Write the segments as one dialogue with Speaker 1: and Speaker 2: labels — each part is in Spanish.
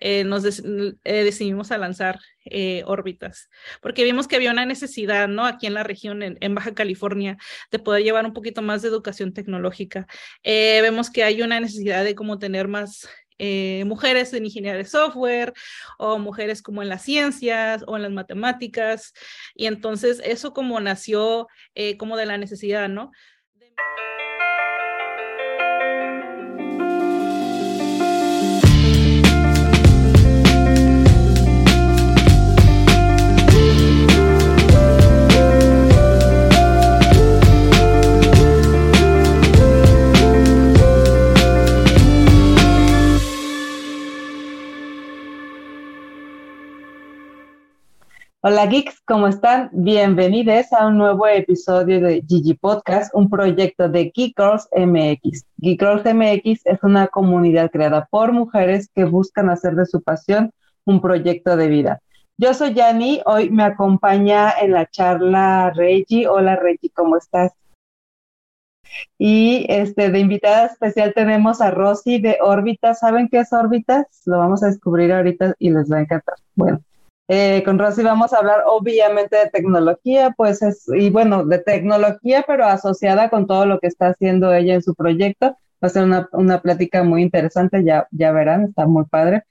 Speaker 1: eh, nos decidimos a lanzar órbitas, porque vimos que había una necesidad, ¿no? Aquí en la región, en, Baja California, de poder llevar un poquito más de educación tecnológica. vemos que hay una necesidad de cómo tener más mujeres en ingeniería de software o mujeres como en las ciencias o en las matemáticas. Y entonces eso como nació como de la necesidad, ¿no?
Speaker 2: Hola geeks, ¿cómo están? Bienvenidos a un nuevo episodio de Gigi Podcast, un proyecto de Geek Girls MX. Geek Girls MX es una comunidad creada por mujeres que buscan hacer de su pasión un proyecto de vida. Yo soy Yani, hoy me acompaña en la charla Reggie. Hola Reggie, ¿cómo estás? Y este, de invitada especial tenemos a Rosy de Órbitas. ¿Saben qué es Órbitas? Lo vamos a descubrir ahorita y les va a encantar. Bueno, eh, con Rosy vamos a hablar obviamente de tecnología, pues es, y bueno, de tecnología, pero asociada con todo lo que está haciendo ella en su proyecto. Va a ser una, una plática muy interesante, ya, ya verán, está muy padre.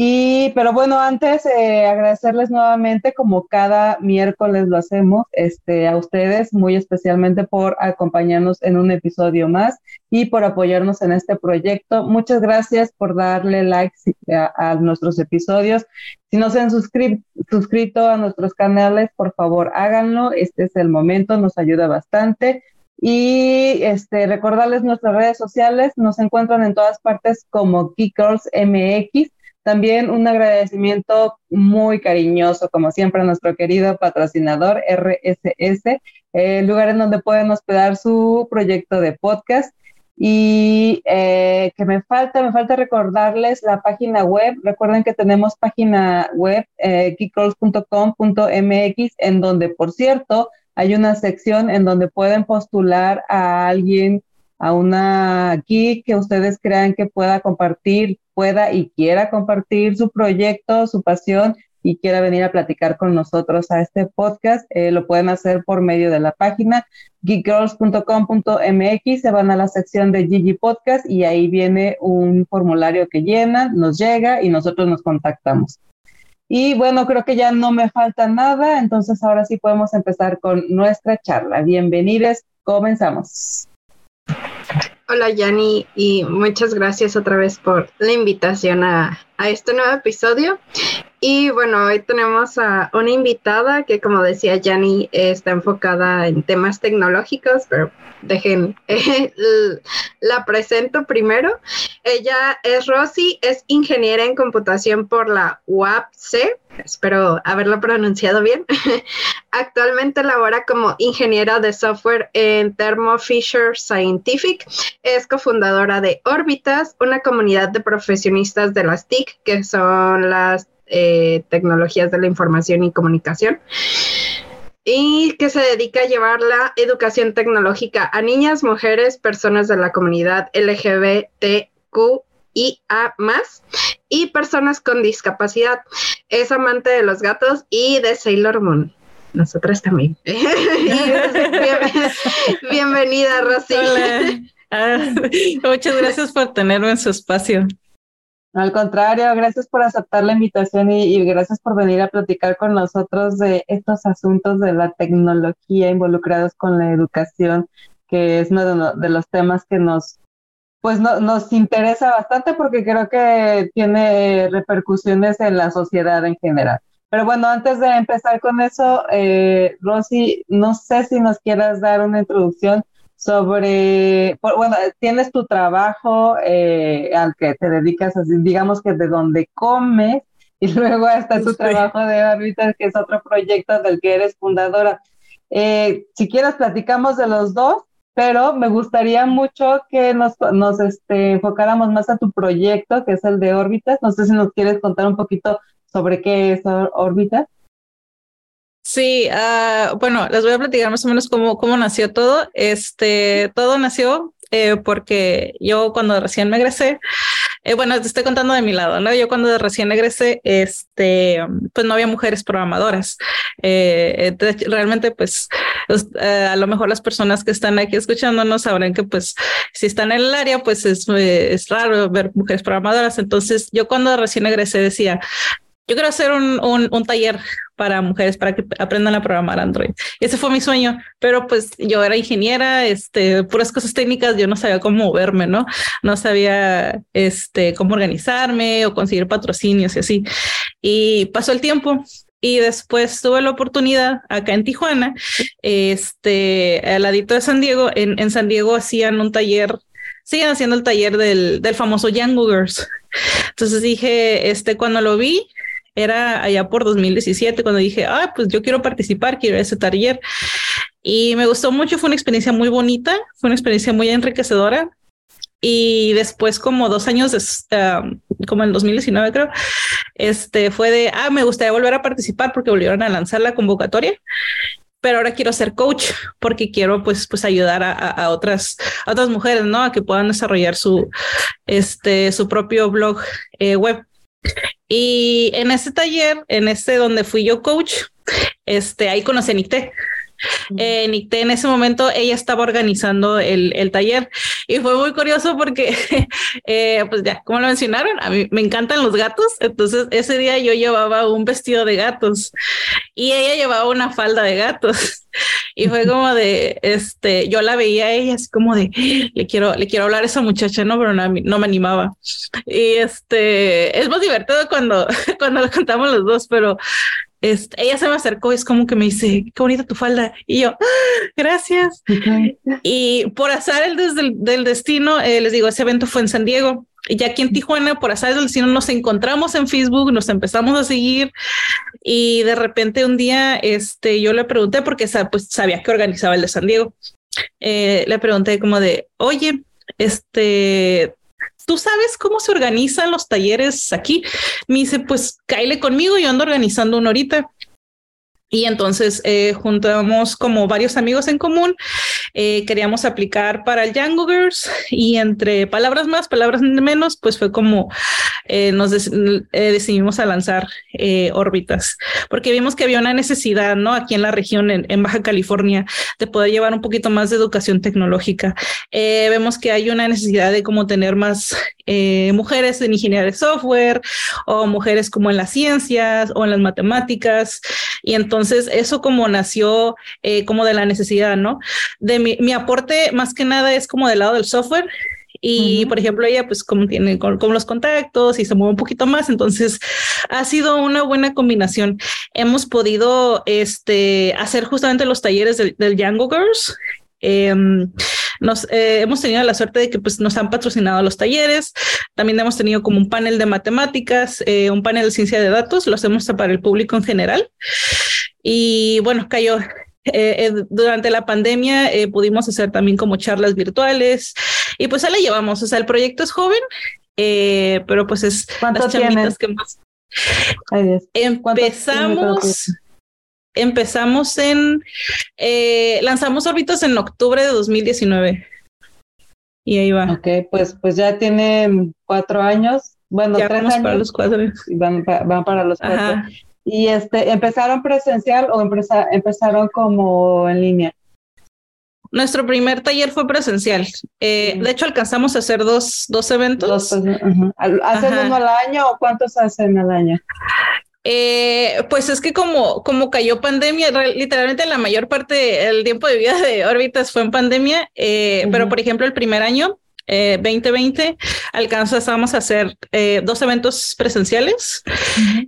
Speaker 2: Y, pero bueno, antes eh, agradecerles nuevamente, como cada miércoles lo hacemos, este, a ustedes muy especialmente por acompañarnos en un episodio más y por apoyarnos en este proyecto. Muchas gracias por darle like a, nuestros episodios. Si no se han suscrito a nuestros canales, por favor háganlo. Este es el momento, nos ayuda bastante. Y este, recordarles nuestras redes sociales, nos encuentran en todas partes como Geekers MX. También un agradecimiento muy cariñoso, como siempre, a nuestro querido patrocinador RSS, el lugar en donde pueden hospedar su proyecto de podcast. Y eh, que me falta, me falta recordarles la página web. Recuerden que tenemos página web, eh, en donde, por cierto, hay una sección en donde pueden postular a alguien, a una geek que ustedes crean que pueda compartir, pueda y quiera compartir su proyecto, su pasión y quiera venir a platicar con nosotros a este podcast, eh, lo pueden hacer por medio de la página geekgirls.com.mx, se van a la sección de Gigi Podcast y ahí viene un formulario que llenan, nos llega y nosotros nos contactamos. Y bueno, creo que ya no me falta nada, entonces ahora sí podemos empezar con nuestra charla. Bienvenidos, comenzamos.
Speaker 3: Hola Yanni y muchas gracias otra vez por la invitación a, a, este nuevo episodio. Y bueno, hoy tenemos a una invitada que como decía Yanni está enfocada en temas tecnológicos, pero dejen, la presento primero. Ella es Rosy, es ingeniera en computación por la UAPC, espero haberlo pronunciado bien. Actualmente labora como ingeniera de software en Thermo Fisher Scientific. Es cofundadora de Orbitas, una comunidad de profesionistas de las TIC, que son las eh, tecnologías de la información y comunicación y que se dedica a llevar la educación tecnológica a niñas, mujeres, personas de la comunidad LGBTQIA más y personas con discapacidad. Es amante de los gatos y de Sailor Moon. Nosotras también. bienvenida, Rosy.
Speaker 1: Ah, muchas gracias por tenerme en su espacio.
Speaker 2: Al contrario, gracias por aceptar la invitación y, gracias por venir a platicar con nosotros de estos asuntos de la tecnología involucrados con la educación, que es uno de, los temas que nos, pues nos interesa bastante porque creo que tiene repercusiones en la sociedad en general. Pero bueno, antes de empezar con eso, eh, Rosy, no sé si nos quieras dar una introducción sobre, bueno, tienes tu trabajo eh, al que te dedicas, así, digamos que de donde comes, y luego está tu trabajo de órbitas, que es otro proyecto del que eres fundadora. Eh, si quieres, platicamos de los dos, pero me gustaría mucho que nos, nos este, enfocáramos más a tu proyecto, que es el de órbitas. No sé si nos quieres contar un poquito sobre qué es órbitas.
Speaker 1: Sí, uh, bueno, les voy a platicar más o menos cómo, cómo nació todo. Este, todo nació eh, porque yo cuando recién me egresé, eh, bueno, te estoy contando de mi lado, ¿no? Yo cuando recién egresé, este, pues no había mujeres programadoras. Eh, realmente, pues, a lo mejor las personas que están aquí escuchándonos sabrán que, pues, si están en el área, pues es, es raro ver mujeres programadoras. Entonces, yo cuando recién egresé decía, yo quiero hacer un, un, taller para mujeres para que aprendan a programar Android. Ese fue mi sueño, pero pues yo era ingeniera, este, puras cosas técnicas, yo no sabía cómo moverme, ¿no? No sabía este, cómo organizarme o conseguir patrocinios y así. Y pasó el tiempo y después tuve la oportunidad acá en Tijuana, este, al ladito de San Diego, en, en San Diego hacían un taller siguen haciendo el taller del, del famoso Young Googers. Entonces dije, este, cuando lo vi, era allá por 2017 cuando dije, ah, pues yo quiero participar, quiero ese taller. Y me gustó mucho, fue una experiencia muy bonita, fue una experiencia muy enriquecedora. Y después, como dos años, como en 2019 creo, este fue de, ah, me gustaría volver a participar porque volvieron a lanzar la convocatoria pero ahora quiero ser coach porque quiero pues pues ayudar a, otras otras mujeres no a que puedan desarrollar su este su propio blog eh, web y en ese taller, en ese donde fui yo coach, este, ahí conocí a Nicté. Eh, Nicté en ese momento ella estaba organizando el, el taller. Y fue muy curioso porque, eh, pues ya, como lo mencionaron, a mí me encantan los gatos, entonces ese día yo llevaba un vestido de gatos y ella llevaba una falda de gatos. Y fue como de, este, yo la veía a ella así como de, le quiero, le quiero hablar a esa muchacha, no, pero no, no me animaba. Y este, es más divertido cuando, cuando lo cantamos los dos, pero este, ella se me acercó y es como que me dice, qué bonita tu falda. Y yo, ah, gracias. Y por azar el desde del destino, eh, les digo, ese evento fue en San Diego. Y ya aquí en Tijuana, por azar del destino, nos encontramos en Facebook, nos empezamos a seguir y de repente un día este, yo le pregunté, porque pues, sabía que organizaba el de San Diego, eh, le pregunté como de, oye, este, ¿tú sabes cómo se organizan los talleres aquí? Me dice, pues cáile conmigo, yo ando organizando una horita. Y entonces eh, juntamos como varios amigos en común, eh, queríamos aplicar para el Django Girls y entre palabras más, palabras menos, pues fue como eh, nos decidimos a lanzar órbitas, porque vimos que había una necesidad, ¿no? Aquí en la región, en, Baja California, de poder llevar un poquito más de educación tecnológica. vemos que hay una necesidad de como tener más mujeres en ingeniería de software o mujeres como en las ciencias o en las matemáticas. Y entonces eso como nació eh, como de la necesidad, ¿no? De mi, mi, aporte más que nada es como del lado del software. Y por ejemplo, ella pues como tiene con, los contactos y se mueve un poquito más, entonces ha sido una buena combinación. Hemos podido este, hacer justamente los talleres del, del Django Girls Em, nos eh, hemos tenido la suerte de que pues, nos han patrocinado los talleres. También hemos tenido como un panel de matemáticas, eh, un panel de ciencia de datos, lo hacemos para el público en general. Y bueno, cayó. Eh, durante la pandemia pudimos hacer también como charlas virtuales y pues ahí la llevamos. O sea, el proyecto es joven, pero pues es
Speaker 2: las chamitas que más.
Speaker 1: Empezamos empezamos en, eh, lanzamos órbitas en octubre de 2019. Y ahí va.
Speaker 2: Ok, pues, pues ya tiene cuatro años. Bueno, tres años.
Speaker 1: para los cuatro.
Speaker 2: Van, van para los cuatro. Y este, ¿empezaron presencial o empezaron como en línea?
Speaker 1: Nuestro primer taller fue presencial. Eh, de hecho, alcanzamos a hacer dos, dos eventos.
Speaker 2: ¿Hacen uno al año o cuántos hacen al año?
Speaker 1: Eh, pues es que como, como cayó pandemia, literalmente la mayor parte del tiempo de vida de órbitas fue en pandemia, eh, pero por ejemplo el primer año, 2020, eh, alcanzamos a hacer dos eventos presenciales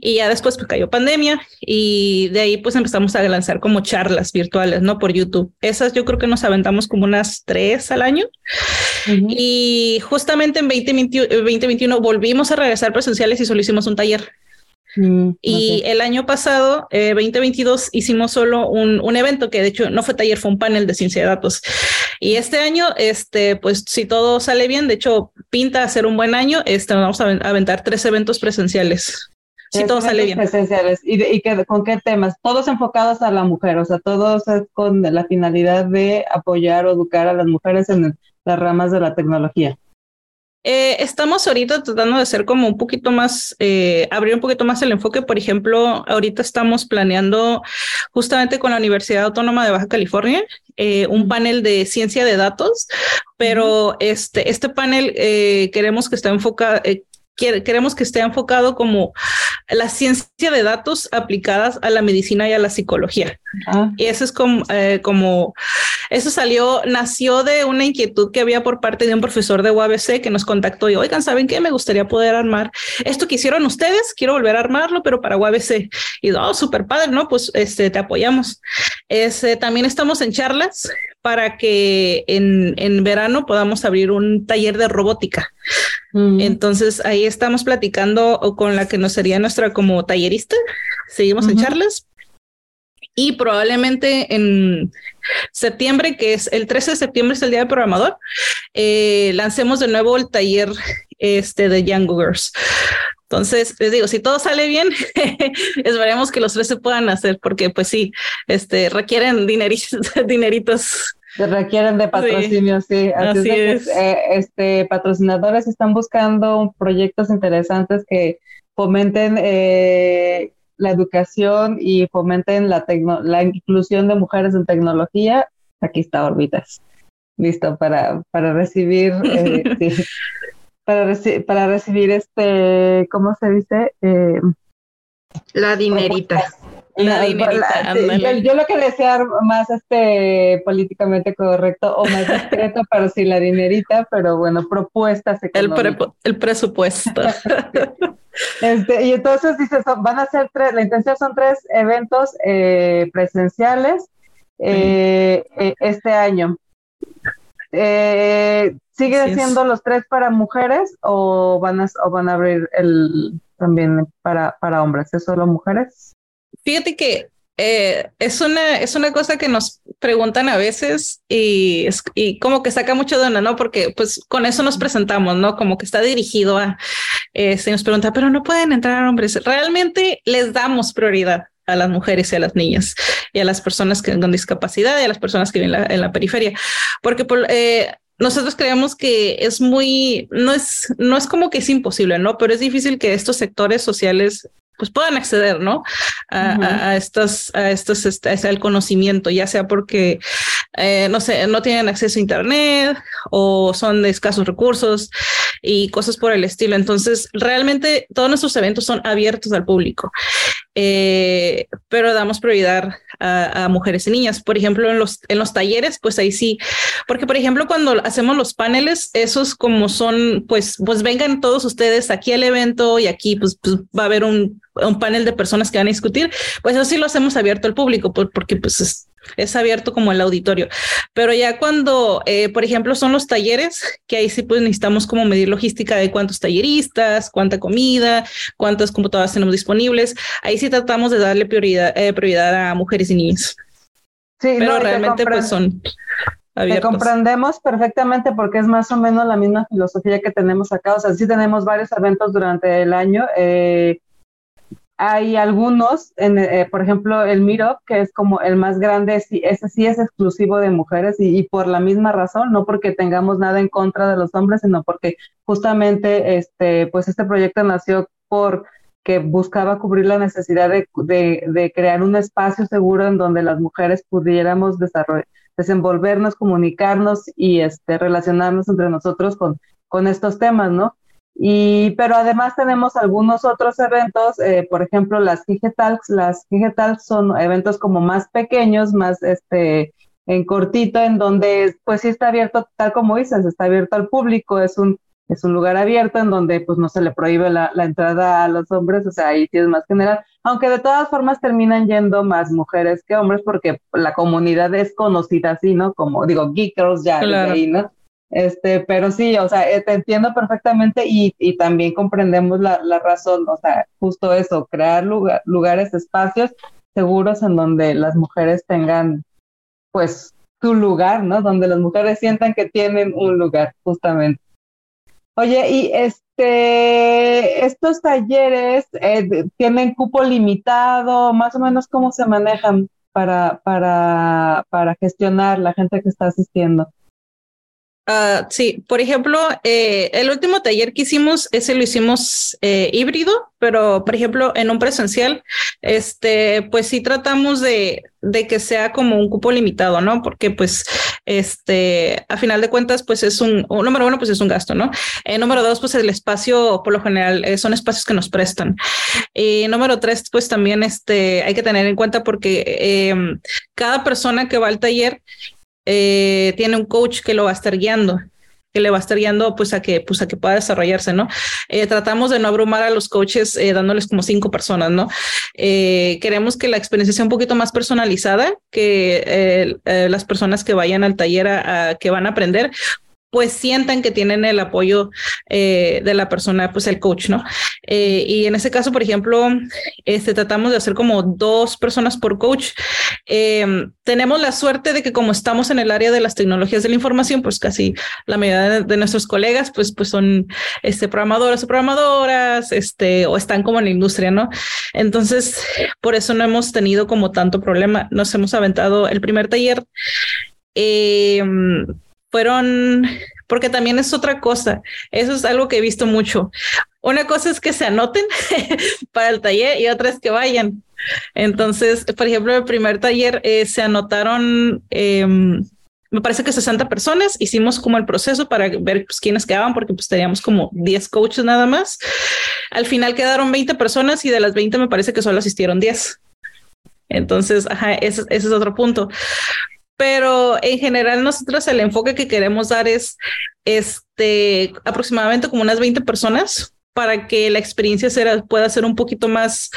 Speaker 1: y ya después pues, cayó pandemia y de ahí pues empezamos a lanzar como charlas virtuales, ¿no? Por YouTube. Esas yo creo que nos aventamos como unas tres al año y justamente en 2021 volvimos a regresar presenciales y solo hicimos un taller. Mm, y el año pasado, 2022, eh, hicimos solo un, un, evento que de hecho no fue taller, fue un panel de ciencia de datos. Y este año, este, pues si todo sale bien, de hecho pinta a ser un buen año, este, vamos a aventar tres eventos presenciales. Si todo sale bien.
Speaker 2: Presenciales. ¿Y, y con qué temas? Todos enfocados a la mujer, o sea, todos con la finalidad de apoyar o educar a las mujeres en las ramas de la tecnología.
Speaker 1: Eh, estamos ahorita tratando de hacer como un poquito más, eh, abrir un poquito más el enfoque. Por ejemplo, ahorita estamos planeando justamente con la Universidad Autónoma de Baja California eh, un panel de ciencia de datos, pero este, este panel queremos que esté enfocado, queremos que esté enfocado como la ciencia de datos aplicadas a la medicina y a la psicología. Ah. Y eso es como, eh, como, eso salió, nació de una inquietud que había por parte de un profesor de UABC que nos contactó y, oigan, ¿saben qué? Me gustaría poder armar esto que hicieron ustedes, quiero volver a armarlo, pero para UABC. Y, oh, súper padre, ¿no? Pues este, te apoyamos. Ese, también estamos en charlas para que en, en verano podamos abrir un taller de robótica. Mm. Entonces ahí estamos platicando con la que nos sería nuestra como tallerista. Seguimos en charlas. Y probablemente en septiembre, que es el 13 de septiembre, es el día del programador, eh, lancemos de nuevo el taller este de Young Girls. Entonces, les digo, si todo sale bien, esperemos que los tres se puedan hacer, porque pues sí, este, requieren dineritos. dineritos.
Speaker 2: Se requieren de patrocinio, sí. Así, es. Eh, este, patrocinadores están buscando proyectos interesantes que fomenten eh, la educación y fomenten la, la inclusión de mujeres en tecnología. Aquí está Orbitas. Listo para, para recibir eh, sí para, para recibir este, ¿cómo se dice? Eh,
Speaker 3: la dinerita.
Speaker 2: La, dinerita, yo lo que decía más este políticamente correcto o más discreto, pero sí la dinerita, pero bueno, propuestas
Speaker 1: el, el presupuesto.
Speaker 2: este, y entonces dices, van a ser tres, la intención son tres eventos eh, presenciales eh, este año. Eh, ¿Sigue siendo los tres para mujeres o van a, o van a abrir el también para, para hombres? ¿Es solo mujeres?
Speaker 1: Fíjate que eh, es, una, es una cosa que nos preguntan a veces y, y como que saca mucho de onda, ¿no? Porque pues con eso nos presentamos, ¿no? Como que está dirigido a, eh, se nos pregunta, pero no pueden entrar hombres. Realmente les damos prioridad a las mujeres y a las niñas y a las personas que con discapacidad y a las personas que viven en la, periferia, porque por, eh, nosotros creemos que es muy, no es, no es como que es imposible, ¿no? Pero es difícil que estos sectores sociales pues puedan acceder, ¿no? A, estos, a estos, este, al conocimiento, ya sea porque, eh, no sé, no tienen acceso a Internet o son de escasos recursos y cosas por el estilo. Entonces, realmente todos nuestros eventos son abiertos al público, eh, pero damos prioridad a, mujeres y niñas. Por ejemplo, en los, en los talleres, pues ahí sí, porque por ejemplo, cuando hacemos los paneles, esos como son, pues, pues vengan todos ustedes aquí al evento y aquí pues, pues va a haber un, un, panel de personas que van a discutir, pues eso sí lo hacemos abierto al público, porque pues es, es abierto como el auditorio. Pero ya cuando, eh, por ejemplo, son los talleres, que ahí sí pues necesitamos como medir logística de cuántos talleristas, cuánta comida, cuántas computadoras tenemos disponibles. Ahí sí tratamos de darle prioridad, eh, prioridad a mujeres y niños. Sí, pero realmente pues son abiertos.
Speaker 2: Te comprendemos perfectamente porque es más o menos la misma filosofía que tenemos acá. O sea, sí tenemos varios eventos durante el año. Eh, hay algunos, en, eh, por ejemplo, el Miro, que es como el más grande, ese sí es exclusivo de mujeres y, por la misma razón, no porque tengamos nada en contra de los hombres, sino porque justamente este, pues este proyecto nació por que buscaba cubrir la necesidad de, crear un espacio seguro en donde las mujeres pudiéramos desenvolvernos, comunicarnos y este, relacionarnos entre nosotros con estos temas, ¿no? Y, pero además tenemos algunos otros eventos, eh, por ejemplo, las Talks. Las Talks son eventos como más pequeños, más este, en cortito, en donde pues sí está abierto, tal como dices, está abierto al público, es un, es un lugar abierto en donde pues no se le prohíbe la, la entrada a los hombres, o sea, ahí sí es más general, aunque de todas formas terminan yendo más mujeres que hombres porque la comunidad es conocida así, ¿no? Como digo, Geek Girls ya, ahí, ¿no? Este, pero sí, o sea, eh, te entiendo perfectamente y, y también comprendemos la, la, razón, o sea, justo eso, crear lugares, espacios seguros en donde las mujeres tengan, pues, su lugar, ¿no? Donde las mujeres sientan que tienen un lugar, justamente. Oye, y este, estos talleres eh, tienen cupo limitado, más o menos cómo se manejan para, para, para gestionar la gente que está asistiendo.
Speaker 1: Uh, sí, por ejemplo, eh, el último taller que hicimos, ese lo hicimos eh, híbrido, pero por ejemplo, en un presencial, este, pues sí tratamos de, de, que sea como un cupo limitado, ¿no? Porque pues, este, a final de cuentas, pues es un, número uno, pues es un gasto, ¿no? Eh, número dos, pues el espacio, por lo general, eh, son espacios que nos prestan. Y número tres, pues también, este, hay que tener en cuenta porque em, cada persona que va al taller, eh, tiene un coach que lo va a estar guiando que le va a estar guiando pues a que pues a que pueda desarrollarse no eh, tratamos de no abrumar a los coaches eh, dándoles como cinco personas no queremos que la experiencia sea un poquito más personalizada que las personas que vayan al taller a, que van a aprender pues sientan que tienen el apoyo eh, de la persona, pues el coach, ¿no? Eh, y en ese caso, por ejemplo, este, tratamos de hacer como dos personas por coach. Eh, tenemos la suerte de que como estamos en el área de las tecnologías de la información, pues casi la mayoría de, nuestros colegas, pues, pues son este, programadoras o programadoras, este, o están como en la industria, ¿no? Entonces, por eso no hemos tenido como tanto problema. Nos hemos aventado el primer taller. Fueron, porque también es otra cosa, eso es algo que he visto mucho. Una cosa es que se anoten para el taller y otra es que vayan. Entonces, por ejemplo, el primer taller eh, se anotaron, em, me parece que 60 personas, hicimos como el proceso para ver pues, quiénes quedaban, porque pues teníamos como 10 coaches nada más. Al final quedaron 20 personas y de las 20 me parece que solo asistieron 10. Entonces, ajá, ese, ese es otro punto pero en general nosotros el enfoque que queremos dar es este aproximadamente como unas 20 personas para que la experiencia sea, pueda ser un poquito más,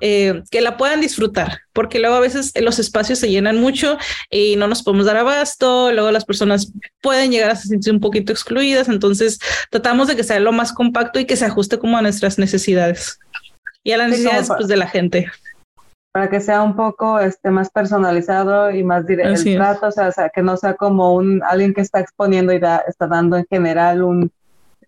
Speaker 1: eh, que la puedan disfrutar, porque luego a veces los espacios se llenan mucho y no nos podemos dar abasto, luego las personas pueden llegar a sentirse un poquito excluidas, entonces tratamos de que sea lo más compacto y que se ajuste como a nuestras necesidades. Y a las necesidades pues, de la gente
Speaker 2: para que sea un poco este, más personalizado y más directo el trato, o sea, que no sea como un alguien que está exponiendo y está dando en general un,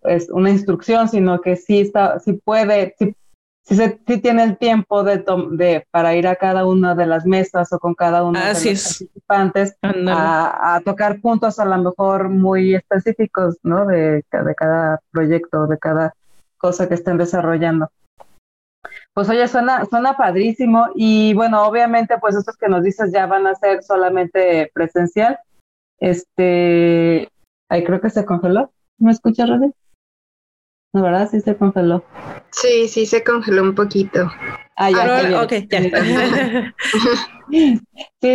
Speaker 2: es, una instrucción, sino que sí, está, sí puede, sí, se, tiene el tiempo de, de, para ir a cada una de las mesas o con cada uno de los participantes a, a, tocar puntos a lo mejor muy específicos ¿no? de, de cada proyecto, de cada cosa que estén desarrollando. Pues oye, suena, suena padrísimo y bueno, obviamente pues estos que nos dices ya van a ser solamente presencial. Este, ahí creo que se congeló. ¿Me escuchas, Rosy? No, ¿verdad? Sí se congeló.
Speaker 3: Sí, sí se congeló un poquito.
Speaker 2: Ah, ya,
Speaker 1: ok, ya.
Speaker 2: Sí,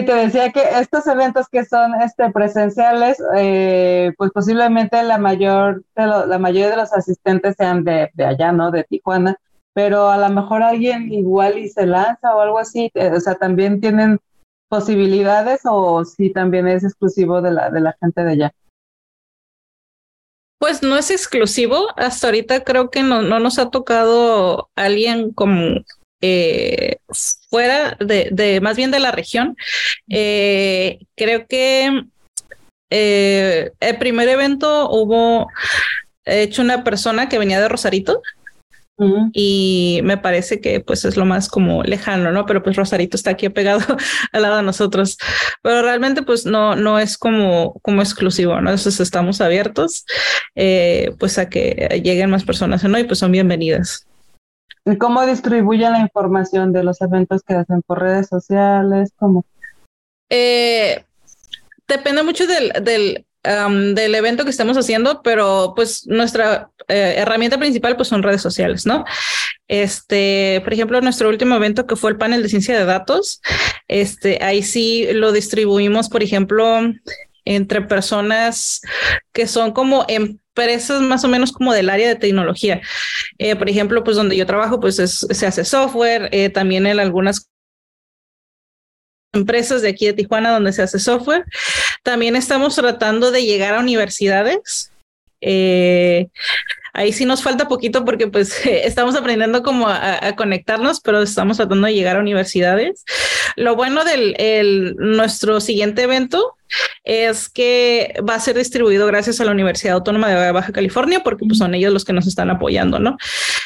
Speaker 2: te decía que estos eventos que son este, presenciales, eh, pues posiblemente la mayor, de la mayoría de los asistentes sean de, de allá, ¿no? De Tijuana pero a lo mejor alguien igual y se lanza o algo así, eh, o sea, también tienen posibilidades o si también es exclusivo de la, de la gente de allá.
Speaker 1: Pues no es exclusivo, hasta ahorita creo que no, no nos ha tocado alguien como eh, fuera de, de, más bien de la región. Eh, creo que el primer evento hubo hecho una persona que venía de Rosarito y me parece que pues es lo más como lejano, ¿no? Pero pues Rosarito está aquí pegado al lado de nosotros. Pero realmente pues no, no es como, como exclusivo, ¿no? Entonces estamos abiertos eh, pues a que lleguen más personas, ¿no? Y pues son bienvenidas.
Speaker 2: ¿Y cómo distribuyen la información de los eventos que hacen por redes sociales? ¿Cómo?
Speaker 1: Eh, depende mucho del, del del evento que estamos haciendo, pero pues nuestra eh, herramienta principal pues son redes sociales, ¿no? Este, por ejemplo, nuestro último evento que fue el panel de ciencia de datos, este, ahí sí lo distribuimos, por ejemplo, entre personas que son como empresas más o menos como del área de tecnología. Eh, por ejemplo, pues donde yo trabajo, pues se hace software, eh, también en algunas empresas de aquí de Tijuana donde se hace software. También estamos tratando de llegar a universidades. Eh, ahí sí nos falta poquito porque pues estamos aprendiendo como a, conectarnos, pero estamos tratando de llegar a universidades. Lo bueno del nuestro siguiente evento es que va a ser distribuido gracias a la Universidad Autónoma de Baja California, porque pues, son ellos los que nos están apoyando, ¿no?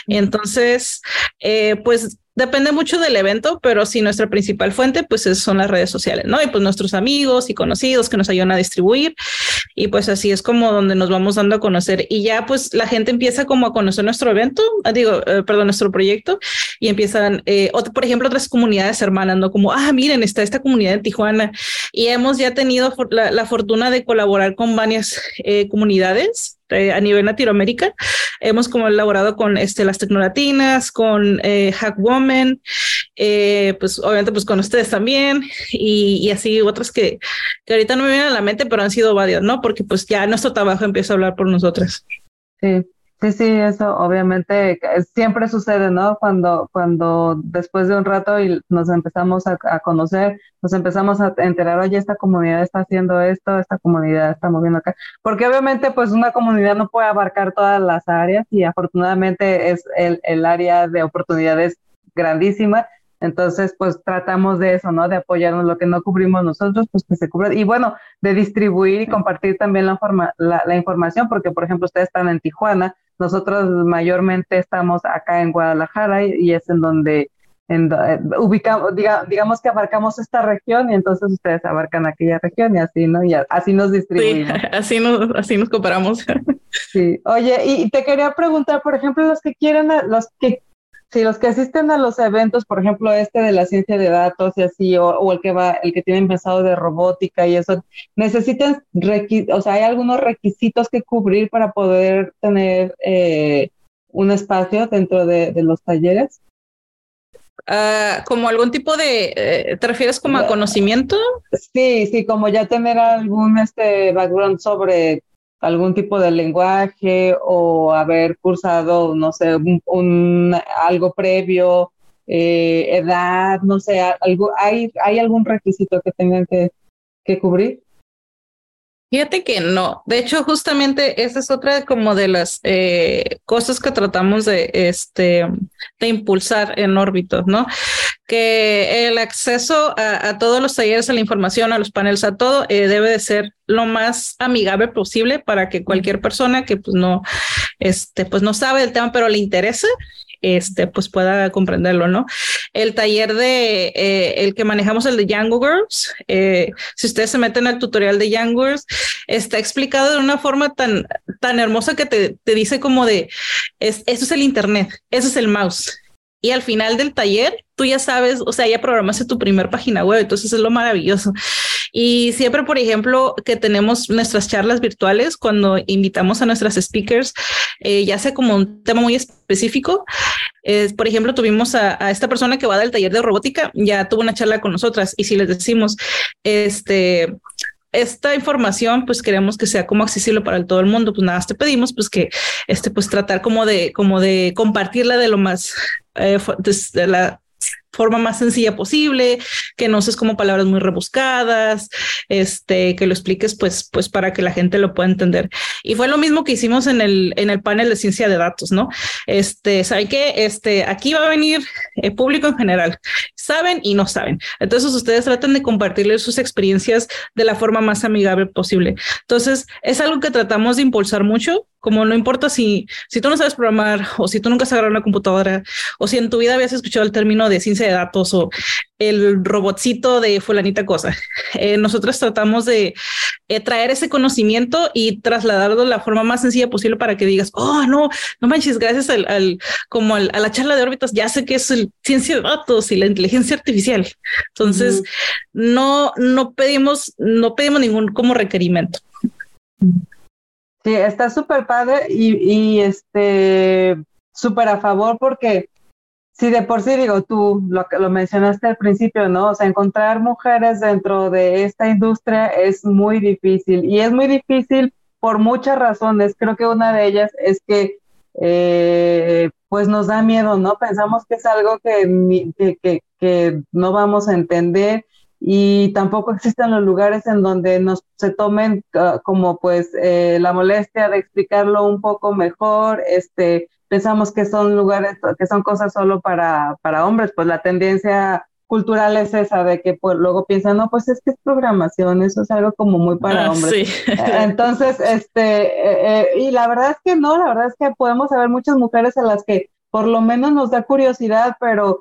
Speaker 1: Entonces, eh, pues Depende mucho del evento, pero si nuestra principal fuente, pues son las redes sociales, ¿no? Y pues nuestros amigos y conocidos que nos ayudan a distribuir. Y pues así es como donde nos vamos dando a conocer. Y ya pues la gente empieza como a conocer nuestro evento, ah, digo, eh, perdón, nuestro proyecto, y empiezan, eh, por ejemplo, otras comunidades hermanas, ¿no? Como, ah, miren, está esta comunidad en Tijuana. Y hemos ya tenido la, fortuna de colaborar con varias eh, comunidades a nivel Latinoamérica. Hemos como elaborado con este, las tecnolatinas, con eh, Hack Woman, eh, pues obviamente pues con ustedes también y, así otras que, que, ahorita no me vienen a la mente, pero han sido varias, ¿no? Porque pues ya nuestro trabajo empieza a hablar por nosotras.
Speaker 2: Sí, Sí, sí, eso obviamente siempre sucede, ¿no? Cuando, cuando después de un rato y nos empezamos a, conocer, nos empezamos a enterar, oye, esta comunidad está haciendo esto, esta comunidad está moviendo acá. Porque obviamente, pues una comunidad no puede abarcar todas las áreas y afortunadamente es el, el área de oportunidades grandísima. Entonces, pues tratamos de eso, ¿no? De apoyarnos lo que no cubrimos nosotros, pues que se cubra. Y bueno, de distribuir y compartir también la, la, la, información, porque por ejemplo, ustedes están en Tijuana, nosotros mayormente estamos acá en Guadalajara y, es en donde en, eh, ubicamos, digamos que abarcamos esta región y entonces ustedes abarcan aquella región y así, ¿no? Y así nos distribuimos.
Speaker 1: Sí, así nos, así nos comparamos.
Speaker 2: Sí. Oye, y te quería preguntar, por ejemplo, los que quieren, los que si los que asisten a los eventos, por ejemplo, este de la ciencia de datos y así, o, el que va, el que tiene empezado de robótica y eso, necesitan, o sea, hay algunos requisitos que cubrir para poder tener eh, un espacio dentro de, los talleres.
Speaker 1: Uh, como algún tipo de, eh, ¿te refieres como a conocimiento?
Speaker 2: Sí, sí, como ya tener algún este background sobre algún tipo de lenguaje o haber cursado, no sé, un, algo previo, eh, edad, no sé, algo, ¿hay, ¿hay algún requisito que tengan que, que cubrir?
Speaker 1: Fíjate que no. De hecho, justamente esa es otra como de las eh, cosas que tratamos de, este, de impulsar en órbitos, ¿no? Que el acceso a, todos los talleres, a la información, a los paneles, a todo, eh, debe de ser lo más amigable posible para que cualquier persona que pues no, este, pues no sabe el tema, pero le interese, este, pues pueda comprenderlo, ¿no? El taller de, eh, el que manejamos, el de Django Girls, eh, si ustedes se meten al tutorial de Django Girls, está explicado de una forma tan, tan hermosa que te, te dice como de, es, eso es el Internet, eso es el mouse. Y al final del taller, tú ya sabes, o sea, ya programaste tu primer página web, entonces es lo maravilloso. Y siempre, por ejemplo, que tenemos nuestras charlas virtuales, cuando invitamos a nuestras speakers, eh, ya sea como un tema muy específico, por ejemplo, tuvimos a, esta persona que va del taller de robótica, ya tuvo una charla con nosotras y si les decimos, este, esta información pues queremos que sea como accesible para todo el mundo. Pues nada te pedimos pues que este pues tratar como de como de compartirla de lo más eh, de la forma más sencilla posible, que no uses como palabras muy rebuscadas, este, que lo expliques pues, pues para que la gente lo pueda entender. Y fue lo mismo que hicimos en el, en el panel de ciencia de datos, ¿no? Este, ¿saben qué? Este, aquí va a venir el público en general, saben y no saben. Entonces ustedes tratan de compartirles sus experiencias de la forma más amigable posible. Entonces es algo que tratamos de impulsar mucho como no importa si, si tú no sabes programar o si tú nunca has agarrado una computadora o si en tu vida habías escuchado el término de ciencia de datos o el robotcito de fulanita cosa. Eh, nosotros tratamos de eh, traer ese conocimiento y trasladarlo de la forma más sencilla posible para que digas, oh, no, no manches, gracias al, como a la charla de órbitas, ya sé que es el ciencia de datos y la inteligencia artificial. Entonces, no, no pedimos, no pedimos ningún como requerimiento.
Speaker 2: Sí, está súper padre y, y este súper a favor porque si de por sí digo, tú lo, lo mencionaste al principio, ¿no? O sea, encontrar mujeres dentro de esta industria es muy difícil y es muy difícil por muchas razones. Creo que una de ellas es que eh, pues nos da miedo, ¿no? Pensamos que es algo que, que, que, que no vamos a entender y tampoco existen los lugares en donde nos se tomen ah, como pues eh, la molestia de explicarlo un poco mejor, este, pensamos que son lugares, que son cosas solo para, para hombres, pues la tendencia cultural es esa de que pues luego piensan, no, pues es que es programación, eso es algo como muy para ah, hombres. Entonces, este, eh, eh, y la verdad es que no, la verdad es que podemos saber muchas mujeres a las que por lo menos nos da curiosidad, pero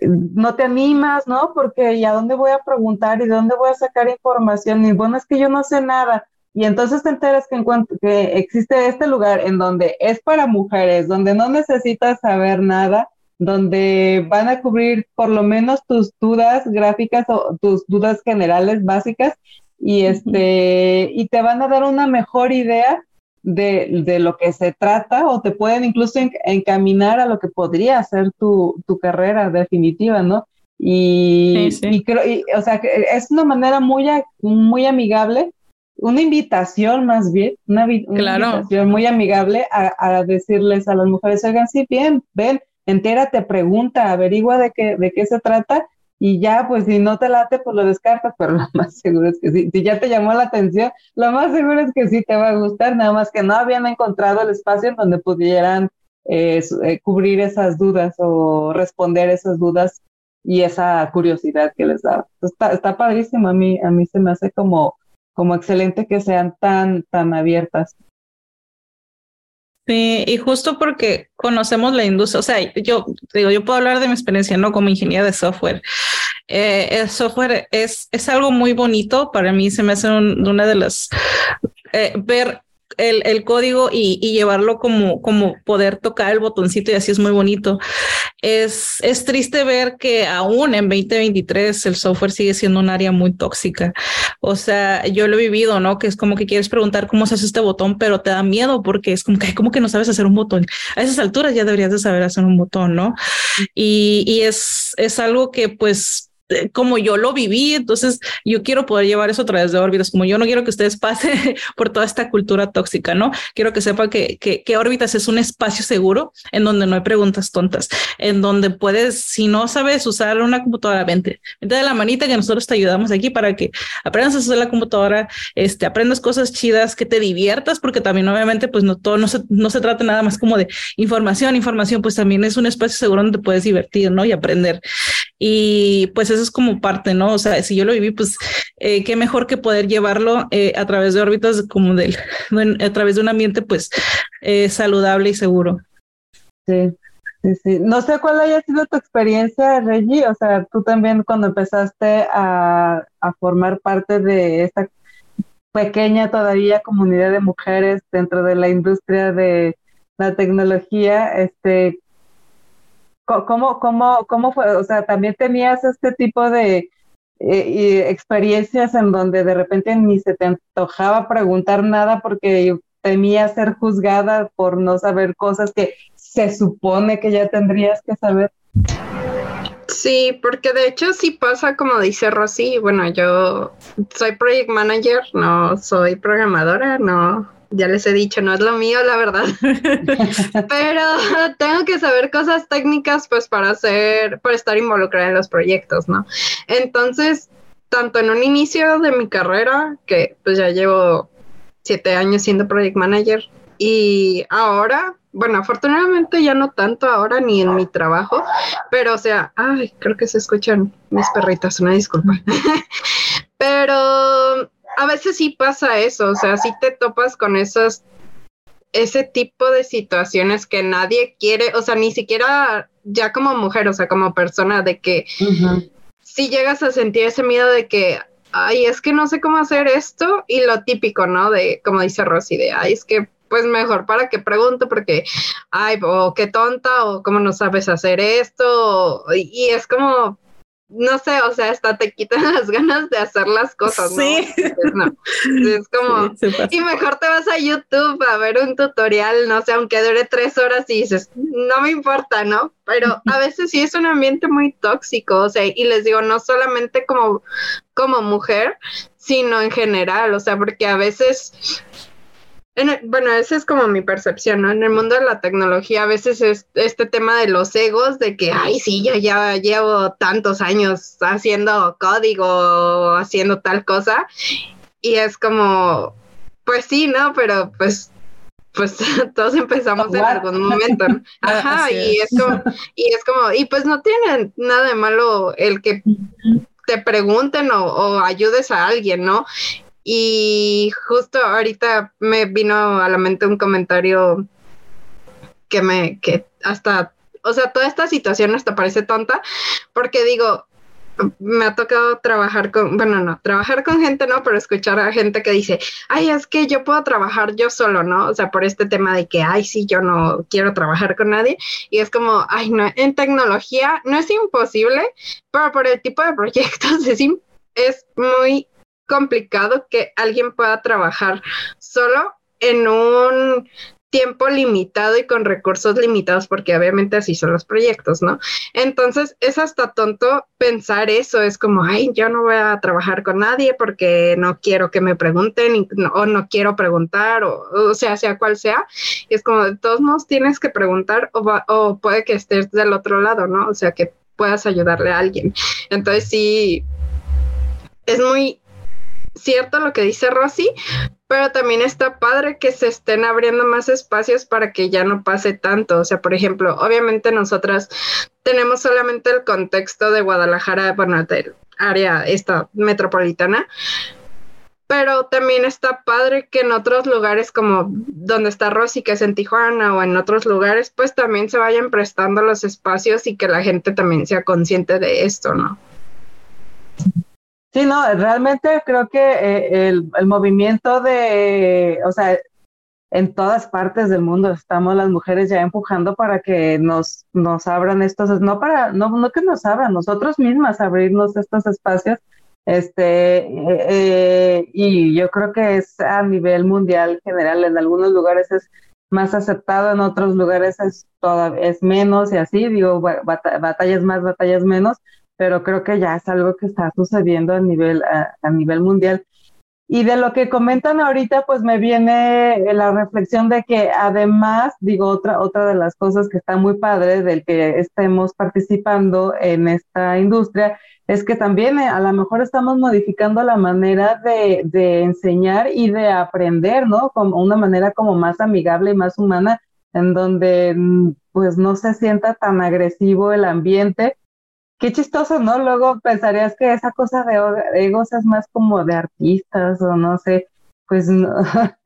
Speaker 2: no te animas, ¿no? Porque ¿y a dónde voy a preguntar y de dónde voy a sacar información? Y bueno, es que yo no sé nada. Y entonces te enteras que, que existe este lugar en donde es para mujeres, donde no necesitas saber nada, donde van a cubrir por lo menos tus dudas gráficas o tus dudas generales básicas y este y te van a dar una mejor idea de, lo que se trata o te pueden incluso encaminar a lo que podría ser tu, carrera definitiva, ¿no? Y, creo, o sea, es una manera muy, muy amigable, una invitación más bien, una, invitación muy amigable a, decirles a las mujeres, oigan, sí, bien, ven, entérate, pregunta, averigua de qué, de qué se trata y ya, pues si no te late, pues lo descartas, pero lo más seguro es que sí. Si ya te llamó la atención, lo más seguro es que sí te va a gustar, nada más que no habían encontrado el espacio en donde pudieran eh, eh, cubrir esas dudas o responder esas dudas y esa curiosidad que les daba. Está, está padrísimo, a mí, a mí se me hace como, como excelente que sean tan, tan abiertas.
Speaker 1: Sí, y justo porque conocemos la industria, o sea, yo digo, yo puedo hablar de mi experiencia, ¿no? Como ingeniera de software. Eh, el software es, es algo muy bonito, para mí se me hace una de las, eh, ver el, el código y, y, llevarlo como, como poder tocar el botoncito y así es muy bonito. Es, es triste ver que aún en 2023 el software sigue siendo un área muy tóxica. O sea, yo lo he vivido, ¿no? Que es como que quieres preguntar cómo se hace este botón, pero te da miedo porque es como que, como que no sabes hacer un botón. A esas alturas ya deberías de saber hacer un botón, ¿no? Y, y es, es algo que pues como yo lo viví, entonces yo quiero poder llevar eso a través de órbitas, como yo no quiero que ustedes pasen por toda esta cultura tóxica, ¿no? Quiero que sepan que, que, órbitas es un espacio seguro en donde no hay preguntas tontas, en donde puedes, si no sabes usar una computadora, vente, vente de la manita que nosotros te ayudamos aquí para que aprendas a usar la computadora, este, aprendas cosas chidas, que te diviertas, porque también obviamente pues no todo, no se, no se trata nada más como de información, información, pues también es un espacio seguro donde puedes divertir, ¿no? Y aprender. Y pues eso es como parte, ¿no? O sea, si yo lo viví, pues eh, qué mejor que poder llevarlo eh, a través de órbitas como del, a través de un ambiente pues eh, saludable y seguro.
Speaker 2: Sí, sí, sí. No sé cuál haya sido tu experiencia, Reggie. O sea, tú también cuando empezaste a, a formar parte de esta pequeña todavía comunidad de mujeres dentro de la industria de la tecnología, este, ¿Cómo, cómo, cómo fue? O sea, también tenías este tipo de eh, experiencias en donde de repente ni se te antojaba preguntar nada porque temía ser juzgada por no saber cosas que se supone que ya tendrías que saber.
Speaker 3: Sí, porque de hecho sí pasa como dice Rosy, bueno, yo soy project manager, no soy programadora, no, ya les he dicho, no es lo mío, la verdad. Pero tengo que saber cosas técnicas, pues, para hacer, para estar involucrada en los proyectos, ¿no? Entonces, tanto en un inicio de mi carrera, que pues ya llevo siete años siendo project manager, y ahora, bueno, afortunadamente ya no tanto ahora ni en mi trabajo, pero o sea, ay, creo que se escuchan mis perritas, una disculpa. pero a veces sí pasa eso, o sea, sí te topas con esos, ese tipo de situaciones que nadie quiere, o sea, ni siquiera ya como mujer, o sea, como persona, de que si llegas a sentir ese miedo de que, ay, es que no sé cómo hacer esto, y lo típico, ¿no? De, como dice Rosy, de, ay, es que pues mejor para que pregunto porque, ay, o qué tonta, o cómo no sabes hacer esto, y es como, no sé, o sea, hasta te quitan las ganas de hacer las cosas, ¿no? Sí. Es como, y mejor te vas a YouTube a ver un tutorial, no sé, aunque dure tres horas y dices, no me importa, ¿no? Pero a veces sí es un ambiente muy tóxico, o sea, y les digo, no solamente como, como mujer, sino en general, o sea, porque a veces bueno, esa es como mi percepción, ¿no? En el mundo de la tecnología a veces es este tema de los egos, de que, ay, sí, ya, ya llevo tantos años haciendo código, haciendo tal cosa, y es como, pues sí, ¿no? Pero pues pues todos empezamos en algún momento. Ah, Ajá, y es. como, y es como, y pues no tiene nada de malo el que te pregunten o, o ayudes a alguien, ¿no? Y justo ahorita me vino a la mente un comentario que me, que hasta, o sea, toda esta situación hasta parece tonta, porque digo, me ha tocado trabajar con, bueno, no, trabajar con gente no, pero escuchar a gente que dice, ay, es que yo puedo trabajar yo solo, ¿no? O sea, por este tema de que, ay, sí, yo no quiero trabajar con nadie. Y es como, ay, no, en tecnología no es imposible, pero por el tipo de proyectos es, es muy complicado que alguien pueda trabajar solo en un tiempo limitado y con recursos limitados, porque obviamente así son los proyectos, ¿no? Entonces es hasta tonto pensar eso, es como, ay, yo no voy a trabajar con nadie porque no quiero que me pregunten o no quiero preguntar, o, o, sea, sea cual sea, es como, de todos modos tienes que preguntar o, o puede que estés del otro lado, ¿no? O sea, que puedas ayudarle a alguien. Entonces sí, es muy cierto lo que dice Rosy, pero también está padre que se estén abriendo más espacios para que ya no pase tanto. O sea, por ejemplo, obviamente nosotras tenemos solamente el contexto de Guadalajara, bueno, del área esta metropolitana, pero también está padre que en otros lugares como donde está Rosy, que es en Tijuana o en otros lugares, pues también se vayan prestando los espacios y que la gente también sea consciente de esto, ¿no?
Speaker 2: Sí, no, realmente creo que eh, el, movimiento de, o sea, en todas partes del mundo estamos las mujeres ya empujando para que nos, nos abran estos, no para, no, no que nos abran, nosotros mismas abrirnos estos espacios, este, eh, eh, y yo creo que es a nivel mundial general, en algunos lugares es más aceptado, en otros lugares es, toda, es menos y así, digo, batallas más, batallas menos, pero creo que ya es algo que está sucediendo a nivel, a, nivel mundial. Y de lo que comentan ahorita, pues me viene la reflexión de que además, digo, otra, otra de las cosas que está muy padre del que estemos participando en esta industria, es que también eh, a lo mejor estamos modificando la manera de, de enseñar y de aprender, ¿no? Como una manera como más amigable y más humana, en donde mm, pues no se sienta tan agresivo el ambiente qué chistoso, ¿no? Luego pensarías que esa cosa de egos es más como de artistas o no sé, pues no.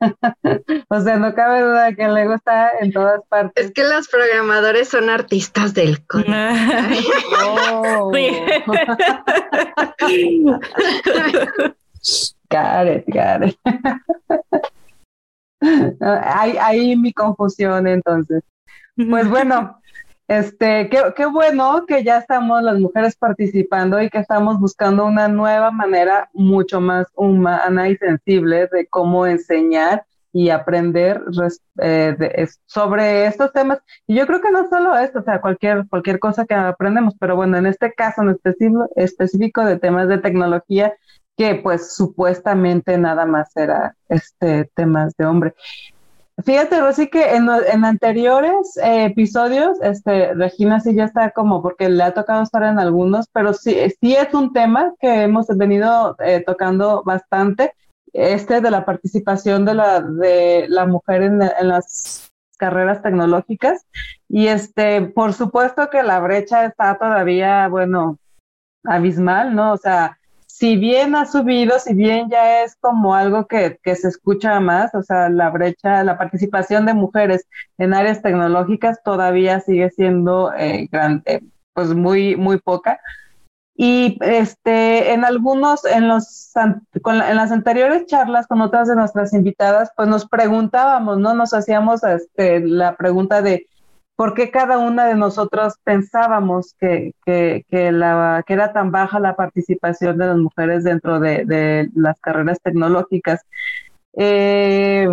Speaker 2: o sea, no cabe duda que el ego está en todas partes.
Speaker 3: Es que los programadores son artistas del código. oh.
Speaker 2: got it, got it. hay, hay mi confusión entonces. Pues bueno, este, qué, bueno que ya estamos las mujeres participando y que estamos buscando una nueva manera mucho más humana y sensible de cómo enseñar y aprender eh, sobre estos temas. Y yo creo que no solo esto, o sea, cualquier, cualquier cosa que aprendemos, pero bueno, en este caso en específico, específico de temas de tecnología, que pues supuestamente nada más era este temas de hombre. Fíjate, Rosy, que en, anteriores eh, episodios, este, Regina sí ya está como, porque le ha tocado estar en algunos, pero sí, sí es un tema que hemos venido eh, tocando bastante, este de la participación de la, de la mujer en, en las carreras tecnológicas. Y este, por supuesto que la brecha está todavía, bueno, abismal, ¿no? O sea, si bien ha subido, si bien ya es como algo que, se escucha más, o sea, la brecha, la participación de mujeres en áreas tecnológicas todavía sigue siendo eh, grande, pues muy, muy poca. Y este, en algunos, en, los, en las anteriores charlas con otras de nuestras invitadas, pues nos preguntábamos, ¿no? Nos hacíamos este, la pregunta de, por qué cada una de nosotros pensábamos que, que, que, la, que era tan baja la participación de las mujeres dentro de, las carreras tecnológicas. Eh,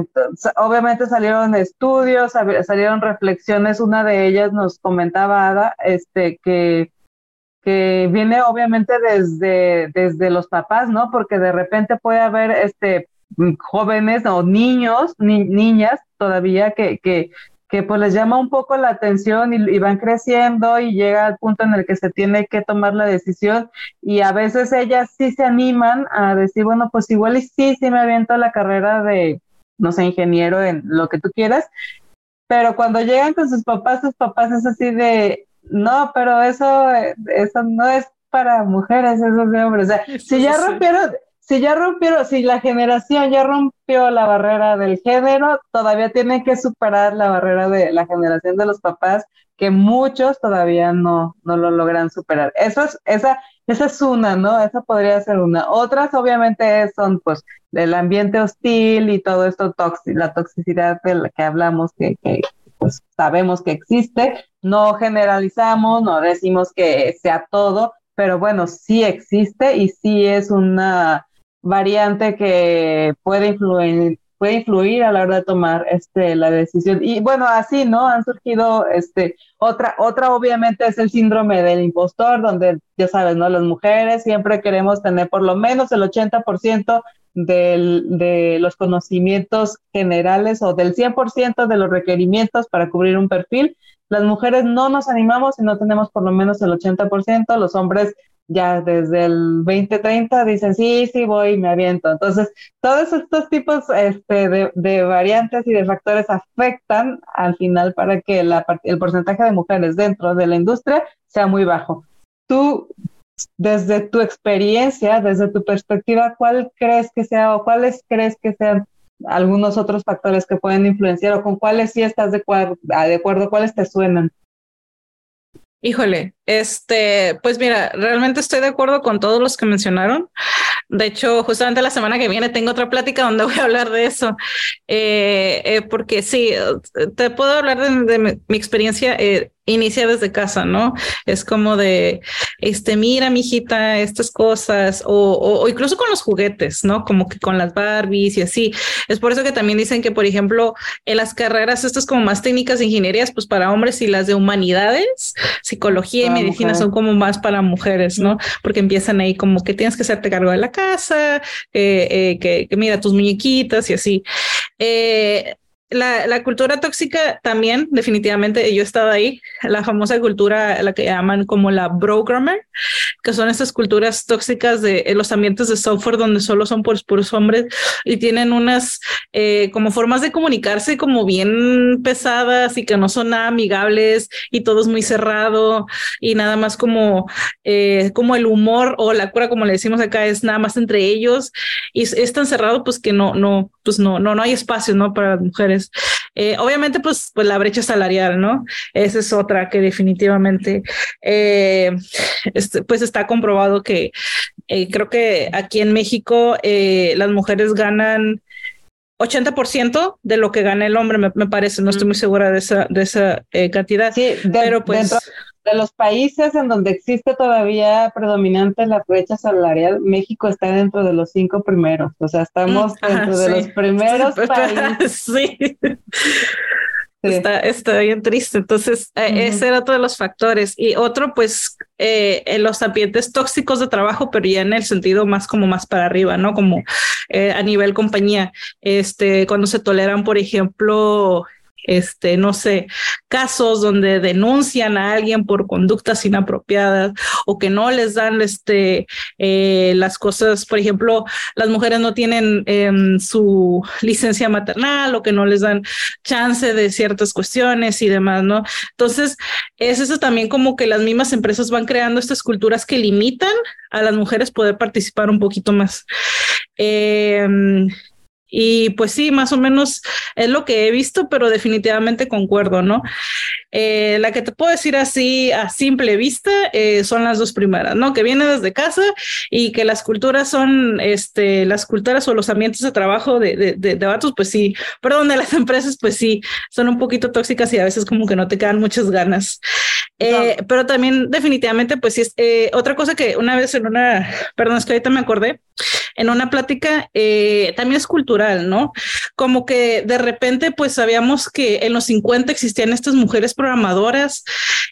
Speaker 2: obviamente salieron estudios, salieron reflexiones, una de ellas nos comentaba Ada, este, que, que viene obviamente desde, desde los papás, ¿no? Porque de repente puede haber este, jóvenes o niños, niñas todavía que, que pues les llama un poco la atención y, van creciendo y llega al punto en el que se tiene que tomar la decisión. Y a veces ellas sí se animan a decir, bueno, pues igual y sí, sí me aviento la carrera de, no sé, ingeniero en lo que tú quieras, pero cuando llegan con sus papás, sus papás es así de, no, pero eso, eso no es para mujeres, eso es de hombres. O sea, si ya rompieron, si ya rompieron, si la generación ya rompió la barrera del género, todavía tiene que superar la barrera de la generación de los papás, que muchos todavía no, no lo logran superar. Eso es, esa, es una, ¿no? Esa podría ser una. Otras, obviamente, son pues el ambiente hostil y todo esto, la toxicidad de la que hablamos, que, que pues sabemos que existe. No generalizamos, no decimos que sea todo, pero bueno, sí existe y sí es una variante que puede influir, puede influir a la hora de tomar este, la decisión. Y bueno, así, ¿no? Han surgido, este, otra, otra obviamente es el síndrome del impostor, donde ya sabes, ¿no? Las mujeres siempre queremos tener por lo menos el 80% del, de los conocimientos generales o del 100% de los requerimientos para cubrir un perfil. Las mujeres no nos animamos si no tenemos por lo menos el 80%, los hombres ya desde el 2030 dicen, sí, sí, voy, me aviento. Entonces, todos estos tipos este, de, de, variantes y de factores afectan al final para que la, el porcentaje de mujeres dentro de la industria sea muy bajo. Tú, desde tu experiencia, desde tu perspectiva, ¿cuál crees que sea o cuáles crees que sean algunos otros factores que pueden influenciar o con cuáles sí estás de, de acuerdo, cuáles te suenan?
Speaker 1: Híjole, este, pues mira, realmente estoy de acuerdo con todos los que mencionaron. De hecho, justamente la semana que viene tengo otra plática donde voy a hablar de eso, eh, eh, porque sí, te puedo hablar de, mi, experiencia. Eh, inicia desde casa, ¿no? Es como de, este, mira, mijita, estas cosas, o, incluso con los juguetes, ¿no? Como que con las Barbies y así. Es por eso que también dicen que, por ejemplo, en las carreras estas como más técnicas de ingenierías, pues para hombres y las de humanidades, psicología y medicina son como más para mujeres, ¿no? Porque empiezan ahí como que tienes que hacerte cargo de la casa, eh, que, que, mira tus muñequitas y así. Eh, la, la, cultura tóxica también, definitivamente, yo he estado ahí, la famosa cultura, la que llaman como la programmer, que son estas culturas tóxicas de los ambientes de software donde solo son puros, puros hombres y tienen unas eh, como formas de comunicarse como bien pesadas y que no son nada amigables y todo es muy cerrado y nada más como, eh, como el humor o la cura, como le decimos acá, es nada más entre ellos y es, tan cerrado pues que no, no, pues no, no, no hay espacio, ¿no? Para las mujeres. Eh, obviamente, pues, pues la brecha salarial, ¿no? Esa es otra que definitivamente, eh, este, pues está comprobado que eh, creo que aquí en México las mujeres ganan 80% de lo que gana el hombre, me, parece, no estoy muy segura de esa, de esa cantidad.
Speaker 2: Sí, pero pues de los países en donde existe todavía predominante la brecha salarial, México está dentro de los cinco primeros. O sea, estamos mm, dentro de los primeros países.
Speaker 1: Sí. Está, bien triste. Entonces, eh, ese era otro de los factores. Y otro, pues, eh, en los ambientes tóxicos de trabajo, pero ya en el sentido más como más para arriba, ¿no? Como eh, a nivel compañía. Este, cuando se toleran, por ejemplo, este, no sé, casos donde denuncian a alguien por conductas inapropiadas o que no les dan este, eh, las cosas, por ejemplo, las mujeres no tienen em, su licencia maternal o que no les dan chance de ciertas cuestiones y demás, ¿no? Entonces, es eso también como que las mismas empresas van creando estas culturas que limitan a las mujeres poder participar un poquito más. Eh, y pues sí, más o menos es lo que he visto, pero definitivamente concuerdo, ¿no? Eh, la que te puedo decir así a simple vista eh, son las dos primeras, ¿no? Que viene desde casa y que las culturas son, este, las culturas o los ambientes de trabajo de, de, de, de vatos, pues sí, perdón, de las empresas, pues sí, son un poquito tóxicas y a veces como que no te quedan muchas ganas. Eh, pero también definitivamente, pues sí, es otra cosa que una vez en una, perdón, es que ahorita me acordé, en una plática, también es cultural, ¿no? Como que de repente, pues sabíamos que en los 50 existían estas mujeres programadoras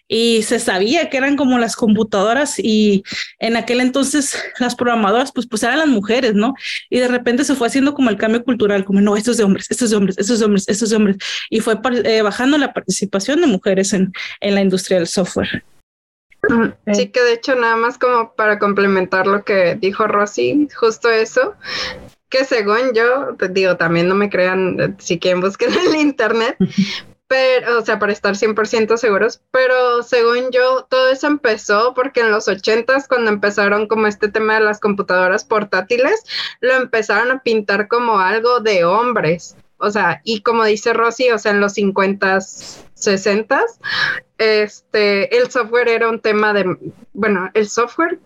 Speaker 1: y se sabía que eran como las computadoras y en aquel entonces las programadoras pues pues eran las mujeres, ¿no? Y de repente se fue haciendo como el cambio cultural, como no, estos de hombres, estos de hombres, estos de hombres, estos de hombres y fue eh, bajando la participación de mujeres en, en la industria del software.
Speaker 3: Sí, que de hecho nada más como para complementar lo que dijo Rosy, justo eso, que según yo, digo, también no me crean, si quieren buscar en el internet, pero, o sea, para estar 100% seguros, pero según yo, todo eso empezó porque en los 80s, cuando empezaron como este tema de las computadoras portátiles, lo empezaron a pintar como algo de hombres. O sea, y como dice Rosy, o sea, en los 50s, 60s, este, el software era un tema de, bueno, el software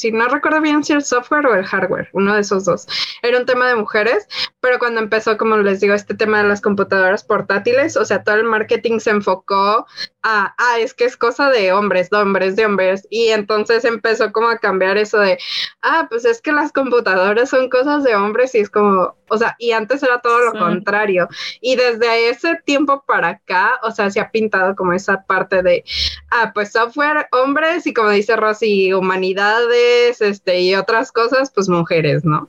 Speaker 3: si no recuerdo bien si el software o el hardware, uno de esos dos. Era un tema de mujeres, pero cuando empezó, como les digo, este tema de las computadoras portátiles, o sea, todo el marketing se enfocó a, ah, es que es cosa de hombres, de hombres, de hombres. Y entonces empezó como a cambiar eso de, ah, pues es que las computadoras son cosas de hombres y es como, o sea, y antes era todo lo contrario. Y desde ese tiempo para acá, o sea, se ha pintado como esa parte de, ah, pues software hombres y como dice Rosy, humanidades, este, y otras cosas, pues mujeres, ¿no?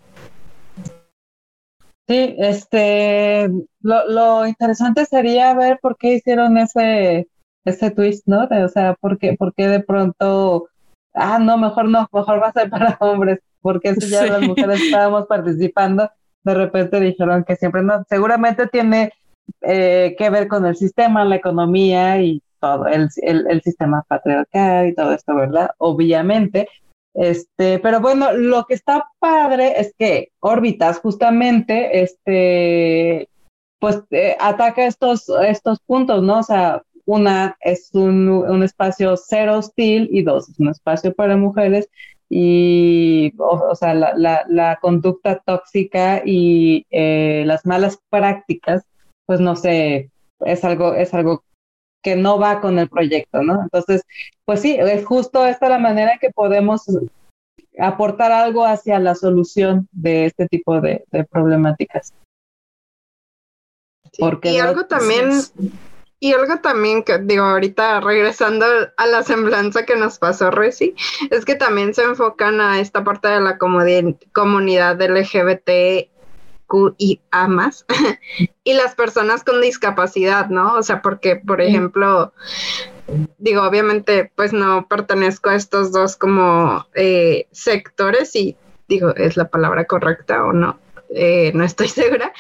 Speaker 2: Sí, este, lo, lo interesante sería ver por qué hicieron ese, ese twist, ¿no? o sea, ¿por qué, por qué de pronto, ah, no, mejor no, mejor va a ser para hombres, porque si ya las mujeres estábamos participando de repente dijeron que siempre no, seguramente tiene eh, que ver con el sistema, la economía y todo, el, el, sistema patriarcal y todo esto, ¿verdad? Obviamente. Este, pero bueno, lo que está padre es que órbitas justamente, este, pues eh, ataca estos, estos puntos, ¿no? O sea, una es un, un, espacio cero hostil y dos es un espacio para mujeres y, o, sea, la, la, la, conducta tóxica y eh, las malas prácticas, pues no sé, es algo, es algo que no va con el proyecto, ¿no? Entonces, pues sí, es justo esta la manera que podemos aportar algo hacia la solución de este tipo de, de problemáticas.
Speaker 3: Porque y algo también y algo también que digo ahorita regresando a la semblanza que nos pasó Reci, es que también se enfocan a esta parte de la comunidad LGBT a más y las personas con discapacidad, ¿no? O sea, porque, por ejemplo, digo, obviamente, pues no pertenezco a estos dos como eh, sectores y digo, ¿es la palabra correcta o no? Eh, no estoy segura,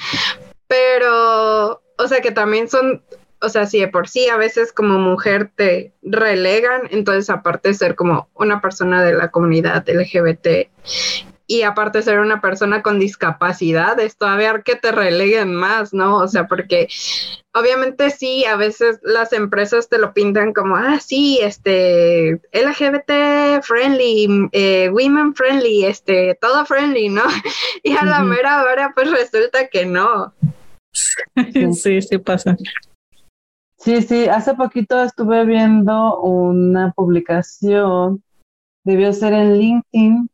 Speaker 3: pero, o sea, que también son o sea, si de por sí a veces como mujer te relegan, entonces aparte de ser como una persona de la comunidad LGBT y aparte de ser una persona con discapacidad, es todavía que te releguen más, ¿no? O sea, porque obviamente sí, a veces las empresas te lo pintan como, ah, sí, este, LGBT friendly, eh, women friendly, este, todo friendly, ¿no? Y a la mera hora pues resulta que no.
Speaker 1: Sí, sí pasa.
Speaker 2: Sí, sí, hace poquito estuve viendo una publicación, debió ser en LinkedIn,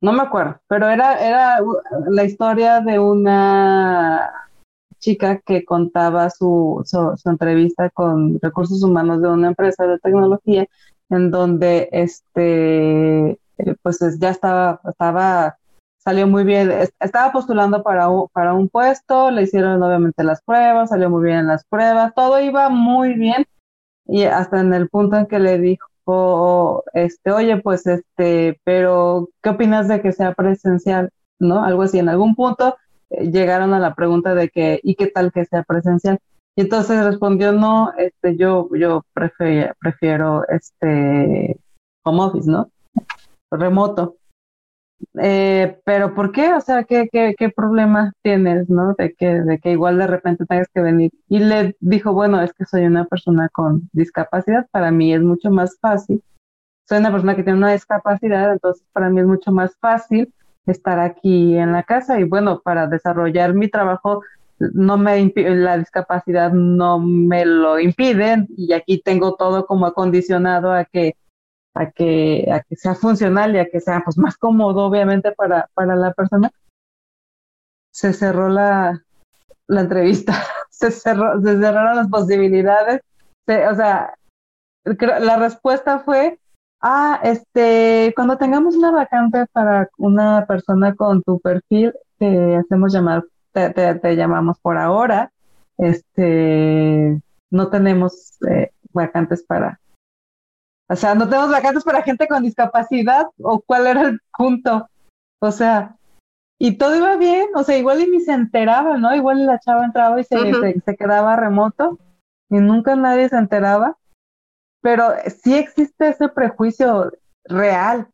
Speaker 2: no me acuerdo, pero era, era la historia de una chica que contaba su, su, entrevista con recursos humanos de una empresa de tecnología en donde este eh, pues ya estaba, estaba salió muy bien, estaba postulando para para un puesto, le hicieron obviamente las pruebas, salió muy bien en las pruebas, todo iba muy bien y hasta en el punto en que le dijo, este, oye, pues este, pero ¿qué opinas de que sea presencial? ¿No? Algo así, en algún punto eh, llegaron a la pregunta de que, ¿y qué tal que sea presencial? Y entonces respondió, no, este, yo, yo prefiero, prefiero este, home office, ¿no? Remoto. Eh, pero ¿por qué? O sea, ¿qué, qué, qué problema tienes, no? De que, de que igual de repente tengas que venir. Y le dijo, bueno, es que soy una persona con discapacidad, para mí es mucho más fácil. Soy una persona que tiene una discapacidad, entonces para mí es mucho más fácil estar aquí en la casa y bueno, para desarrollar mi trabajo no me la discapacidad no me lo impide y aquí tengo todo como acondicionado a que a que, a que sea funcional y a que sea pues, más cómodo, obviamente, para, para la persona, se cerró la, la entrevista, se, cerró, se cerraron las posibilidades. o sea, la respuesta fue, ah, este, cuando tengamos una vacante para una persona con tu perfil, te hacemos llamar, te, te, llamamos por ahora, este, no tenemos eh, vacantes para, o sea, no tenemos vacantes para gente con discapacidad o cuál era el punto. O sea, y todo iba bien, o sea, igual y ni se enteraba, ¿no? Igual la chava entraba y se, se, quedaba remoto y nunca nadie se enteraba, pero sí existe ese prejuicio real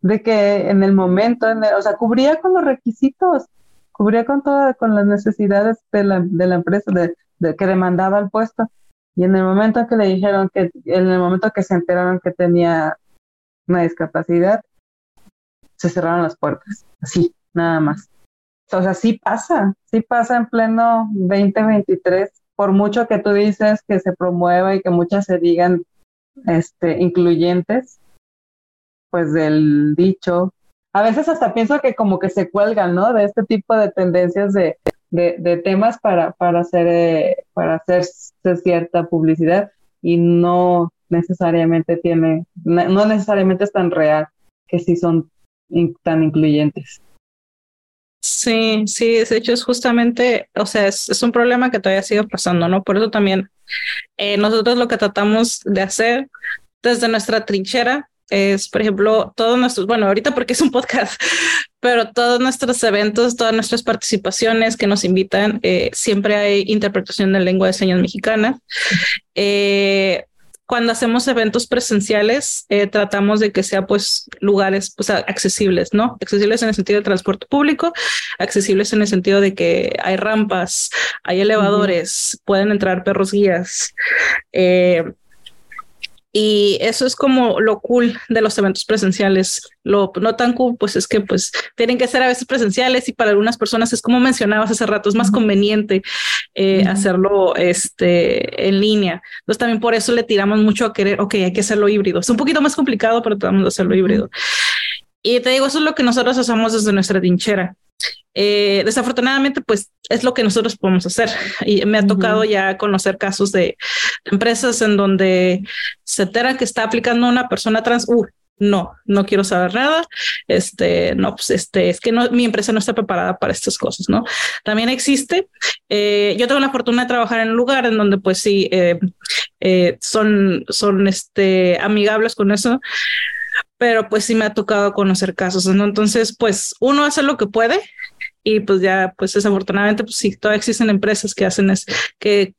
Speaker 2: de que en el momento, o sea, cubría con los requisitos, cubría con todas, con las necesidades de la, de la empresa, de, que demandaba el puesto. Y en el momento que le dijeron que, en el momento que se enteraron que tenía una discapacidad, se cerraron las puertas, así, nada más. O sea, sí pasa, sí pasa en pleno 2023, por mucho que tú dices que se promueva y que muchas se digan este, incluyentes, pues del dicho. A veces hasta pienso que como que se cuelgan, ¿no? De este tipo de tendencias de, de, temas para, para, hacer, eh, para hacerse cierta publicidad y no necesariamente tiene, no necesariamente es tan real que sí son tan incluyentes.
Speaker 1: Sí, sí, de hecho es justamente, o sea, es, un problema que todavía sigue pasando, ¿no? Por eso también eh, nosotros lo que tratamos de hacer desde nuestra trinchera es, por ejemplo, todos nuestros, bueno, ahorita porque es un podcast, pero todos nuestros eventos, todas nuestras participaciones que nos invitan, eh, siempre hay interpretación de lengua de señas mexicana. Eh, cuando hacemos eventos presenciales, eh, tratamos de que sea pues lugares pues accesibles, ¿no? Accesibles en el sentido de transporte público, accesibles en el sentido de que hay rampas, hay elevadores, pueden entrar perros guías. Eh, y eso es como lo cool de los eventos presenciales. Lo no tan cool, pues es que pues tienen que ser a veces presenciales y para algunas personas es como mencionabas hace rato, es más conveniente eh, hacerlo este, en línea. Entonces también por eso le tiramos mucho a querer, ok, hay que hacerlo híbrido. Es un poquito más complicado, pero tratamos de hacerlo híbrido. Y te digo, eso es lo que nosotros hacemos desde nuestra trinchera. Eh, desafortunadamente, pues es lo que nosotros podemos hacer. Y me ha tocado ya conocer casos de empresas en donde se entera que está aplicando una persona trans. Uh, no, no quiero saber nada. Este, no, pues este, es que no, mi empresa no está preparada para estas cosas, ¿no? También existe. Eh, yo tengo la fortuna de trabajar en un lugar en donde, pues sí, eh, son, son este, amigables con eso pero pues sí me ha tocado conocer casos, ¿no? Entonces, pues uno hace lo que puede y pues ya, pues desafortunadamente, pues sí, todavía existen empresas que hacen es, que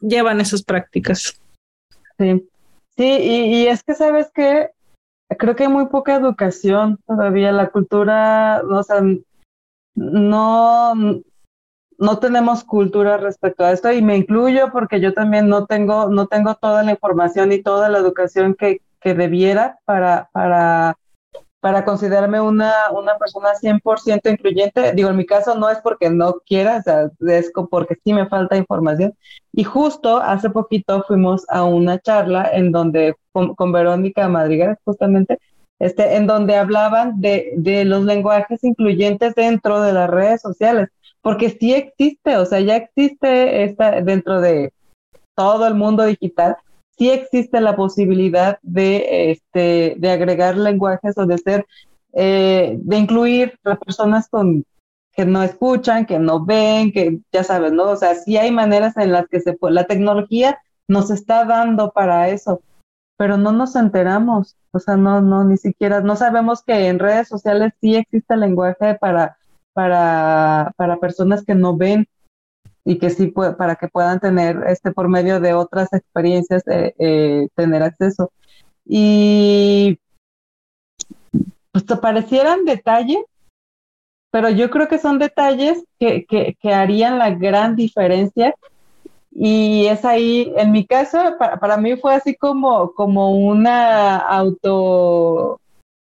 Speaker 1: llevan esas prácticas.
Speaker 2: Sí, sí, y, es que sabes que creo que hay muy poca educación todavía, la cultura, o sea, no, no tenemos cultura respecto a esto y me incluyo porque yo también no tengo, no tengo toda la información y toda la educación que, que debiera para, para para considerarme una, una persona 100% incluyente. Digo, en mi caso no es porque no quiera, o sea, es porque sí me falta información. Y justo hace poquito fuimos a una charla en donde, con, Verónica Madrigal, justamente, este, en donde hablaban de, de los lenguajes incluyentes dentro de las redes sociales, porque sí existe, o sea, ya existe esta dentro de todo el mundo digital, sí existe la posibilidad de, este, de agregar lenguajes o de ser, eh, de incluir a personas con, que no escuchan, que no ven, que ya sabes, ¿no? O sea, sí hay maneras en las que se puede, la tecnología nos está dando para eso, pero no nos enteramos, o sea, no, no, ni siquiera, no sabemos que en redes sociales sí existe lenguaje para, para, para personas que no ven, y que sí para que puedan tener este por medio de otras experiencias eh, eh, tener acceso. Y pues te parecieran detalles pero yo creo que son detalles que, que, que, harían la gran diferencia. Y es ahí, en mi caso, para, para mí fue así como, como una auto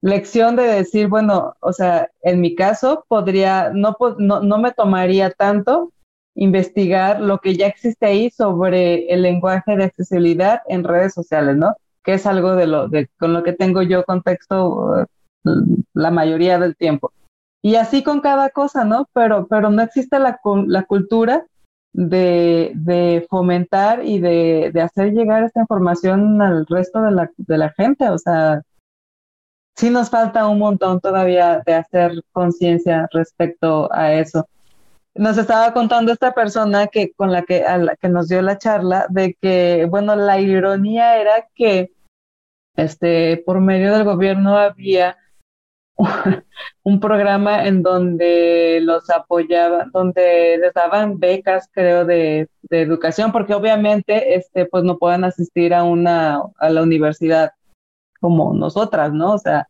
Speaker 2: lección de decir, bueno, o sea, en mi caso podría, no, no, no me tomaría tanto investigar lo que ya existe ahí sobre el lenguaje de accesibilidad en redes sociales, ¿no? Que es algo de lo de, con lo que tengo yo contexto uh, la mayoría del tiempo. Y así con cada cosa, ¿no? Pero, pero no existe la, la cultura de, de fomentar y de, de, hacer llegar esta información al resto de la, de la gente. O sea, sí nos falta un montón todavía de hacer conciencia respecto a eso nos estaba contando esta persona que con la que, a la que nos dio la charla de que, bueno, la ironía era que este, por medio del gobierno había un programa en donde los apoyaban, donde les daban becas, creo, de, de, educación, porque obviamente, este, pues no pueden asistir a una, a la universidad como nosotras, ¿no? O sea,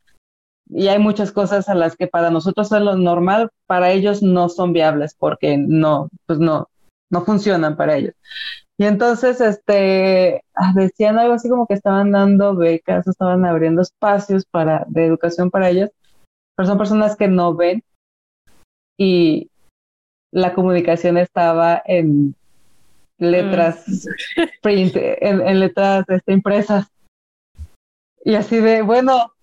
Speaker 2: y hay muchas cosas a las que para nosotros es lo normal, para ellos no son viables, porque no, pues no, no funcionan para ellos. Y entonces, este, ah, decían algo así como que estaban dando becas, estaban abriendo espacios para, de educación para ellos, pero son personas que no ven y la comunicación estaba en letras mm. print, en, letras este, impresas. Y así de, bueno,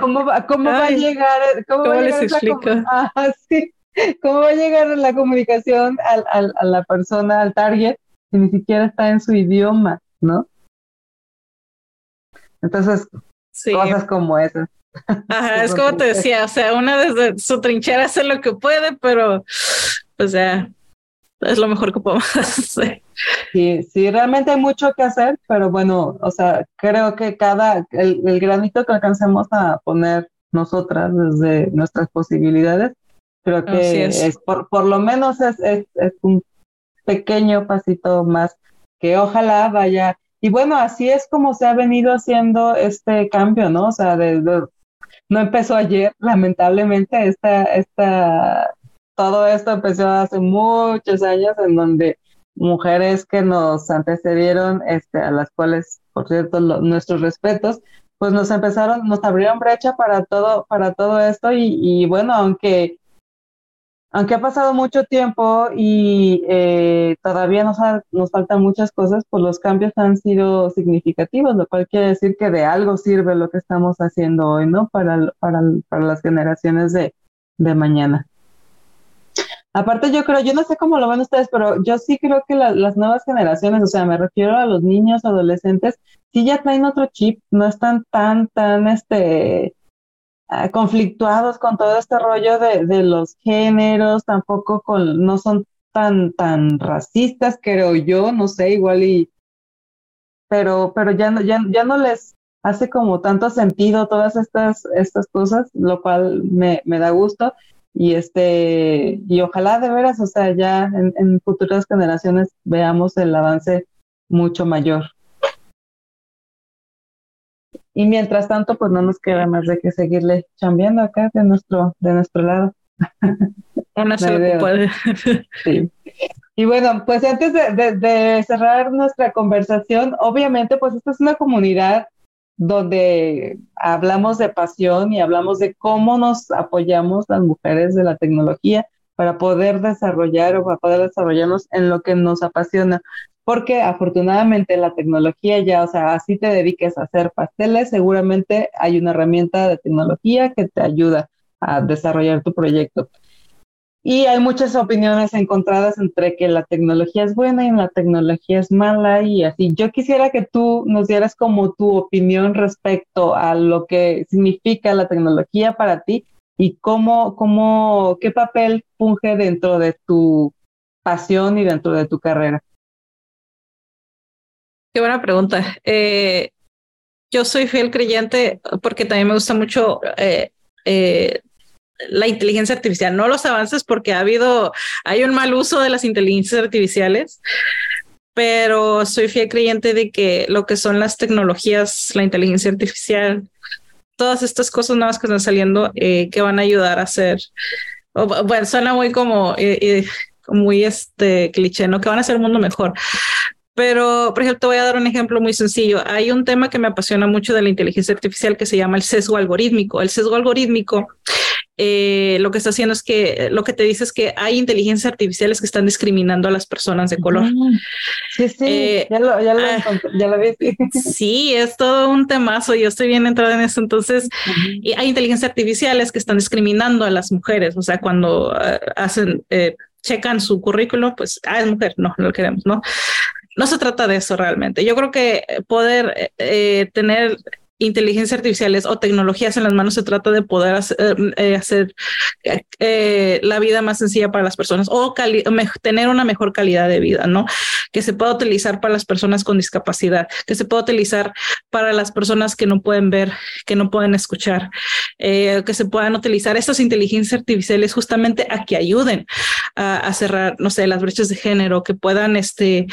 Speaker 2: ¿cómo va, cómo va a llegar? ¿Cómo, va a llegar ah, sí. ¿Cómo va a llegar la comunicación al, al, a la persona, al target, si ni siquiera está en su idioma, ¿no? Entonces, cosas como esas.
Speaker 1: Ajá, es como te decía, o sea, una desde su trinchera hace lo que puede, pero, o sea, es lo mejor que podemos hacer.
Speaker 2: Sí, sí, realmente hay mucho que hacer, pero bueno, o sea, creo que cada, el, granito que alcancemos a poner nosotras desde nuestras posibilidades, creo que es. por, por lo menos es, es, es un pequeño pasito más que ojalá vaya y bueno, así es como se ha venido haciendo este cambio, ¿no? O sea, de, no empezó ayer, lamentablemente, esta, esta, todo esto empezó hace muchos años en donde mujeres que nos antecedieron, este, a las cuales, por cierto, nuestros respetos, pues nos empezaron, nos abrieron brecha para todo, para todo esto y, bueno, aunque aunque ha pasado mucho tiempo y eh, todavía nos, nos faltan muchas cosas, pues los cambios han sido significativos, lo cual quiere decir que de algo sirve lo que estamos haciendo hoy, ¿no? Para, para, para las generaciones de, de mañana. Aparte, yo creo, yo no sé cómo lo ven ustedes, pero yo sí creo que las nuevas generaciones, o sea, me refiero a los niños, adolescentes, sí ya traen otro chip, no están tan, tan, este, Ah, conflictuados con todo este rollo de, de, los géneros, tampoco con, no son tan, tan racistas, creo yo, no sé, igual y, pero, pero ya no, ya, ya no les hace como tanto sentido todas estas, estas cosas, lo cual me, me da gusto. Y este, y ojalá de veras, o sea, ya en, en futuras generaciones veamos el avance mucho mayor. Y mientras tanto, pues no nos queda más de que seguirle chambeando acá de nuestro, de nuestro lado.
Speaker 1: Una
Speaker 2: sí. Y bueno, pues antes de, cerrar nuestra conversación, obviamente, pues esta es una comunidad donde hablamos de pasión y hablamos de cómo nos apoyamos las mujeres de la tecnología para poder desarrollar o para poder desarrollarnos en lo que nos apasiona porque afortunadamente la tecnología ya, o sea, así te dediques a hacer pasteles, seguramente hay una herramienta de tecnología que te ayuda a desarrollar tu proyecto. Y hay muchas opiniones encontradas entre que la tecnología es buena y la tecnología es mala y así. Yo quisiera que tú nos dieras como tu opinión respecto a lo que significa la tecnología para ti y cómo, cómo, qué papel funge dentro de tu pasión y dentro de tu carrera.
Speaker 1: Qué buena pregunta. Eh, yo soy fiel creyente porque también me gusta mucho eh, eh, la inteligencia artificial, no los avances porque ha habido, hay un mal uso de las inteligencias artificiales, pero soy fiel creyente de que lo que son las tecnologías, la inteligencia artificial, todas estas cosas nuevas que están saliendo, que van a ayudar a hacer, bueno, suena muy como, muy este cliché, ¿no? Que van a hacer un mundo mejor. Pero, por ejemplo, te voy a dar un ejemplo muy sencillo. Hay un tema que me apasiona mucho de la inteligencia artificial que se llama el sesgo algorítmico. El sesgo algorítmico eh, lo que está haciendo es que lo que te dice es que hay inteligencias artificiales que están discriminando a las personas de color.
Speaker 2: Sí, sí, eh, ya lo, ya lo, ah, ya lo vi.
Speaker 1: Sí, es todo un temazo. Yo estoy bien entrada en eso. Entonces, y hay inteligencias artificiales que están discriminando a las mujeres. O sea, cuando uh, hacen, eh, checan su currículo, pues, ah, es mujer, no, no lo queremos, ¿no? no se trata de eso realmente. Yo creo que poder eh, tener inteligencia artificiales o tecnologías en las manos se trata de poder hacer, eh, eh, la vida más sencilla para las personas o tener una mejor calidad de vida, ¿no? Que se pueda utilizar para las personas con discapacidad, que se pueda utilizar para las personas que no pueden ver, que no pueden escuchar. eh, que se puedan utilizar estas inteligencias artificiales justamente a que ayuden a, cerrar, no sé, las brechas de género, que puedan, este,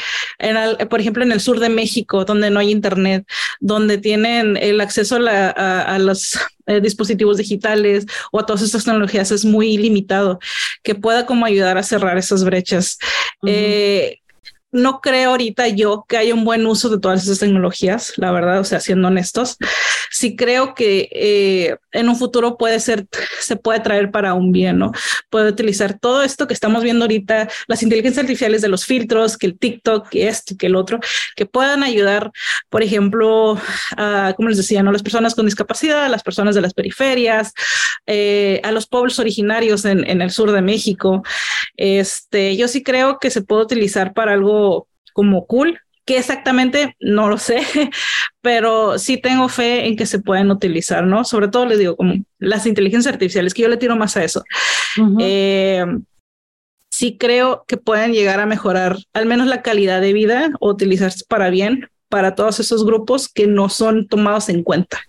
Speaker 1: por ejemplo, en el sur de México, donde no hay internet, donde tienen el acceso a, los eh, dispositivos digitales o a todas estas tecnologías es muy limitado, que pueda como ayudar a cerrar esas brechas no creo ahorita yo que haya un buen uso de todas esas tecnologías, la verdad, o sea, siendo honestos. Sí creo que eh, en un futuro puede ser, se puede traer para un bien, ¿no? Puede utilizar todo esto que estamos viendo ahorita, las inteligencias artificiales de los filtros, que el TikTok, que esto, que el otro, que puedan ayudar, por ejemplo, a, como les decía, ¿no? Las personas con discapacidad, las personas de las periferias, eh, a los pueblos originarios en, en el sur de México. Este, yo sí creo que se puede utilizar para algo como cool, que exactamente no lo sé, pero sí tengo fe en que se pueden utilizar, ¿no? Sobre todo les digo, como las inteligencias artificiales, que yo le tiro más a eso. Eh, sí creo que pueden llegar a mejorar al menos la calidad de vida o utilizarse para bien para todos esos grupos que no son tomados en cuenta.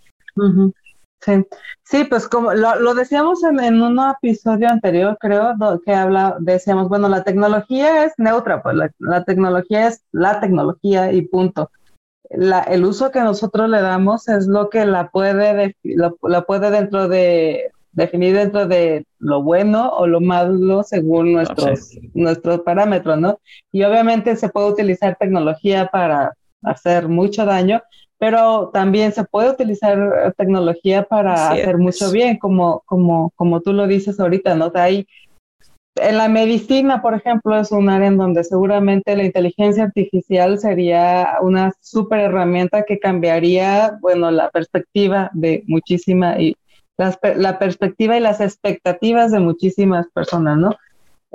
Speaker 2: Sí. Sí, pues como lo, decíamos en, un episodio anterior, creo, que habla, decíamos, bueno, la tecnología es neutra, pues la, tecnología es la tecnología y punto. La, el uso que nosotros le damos es lo que la puede, la puede dentro de, definir dentro de lo bueno o lo malo según nuestros, nuestros parámetros, ¿no? Y obviamente se puede utilizar tecnología para hacer mucho daño, pero también se puede utilizar eh, tecnología para hacer mucho bien, como, como, como tú lo dices ahorita, ¿no? hay, en la medicina, por ejemplo, es un área en donde seguramente la inteligencia artificial sería una súper herramienta que cambiaría, bueno, la perspectiva de muchísima y la perspectiva y las expectativas de muchísimas personas, ¿no?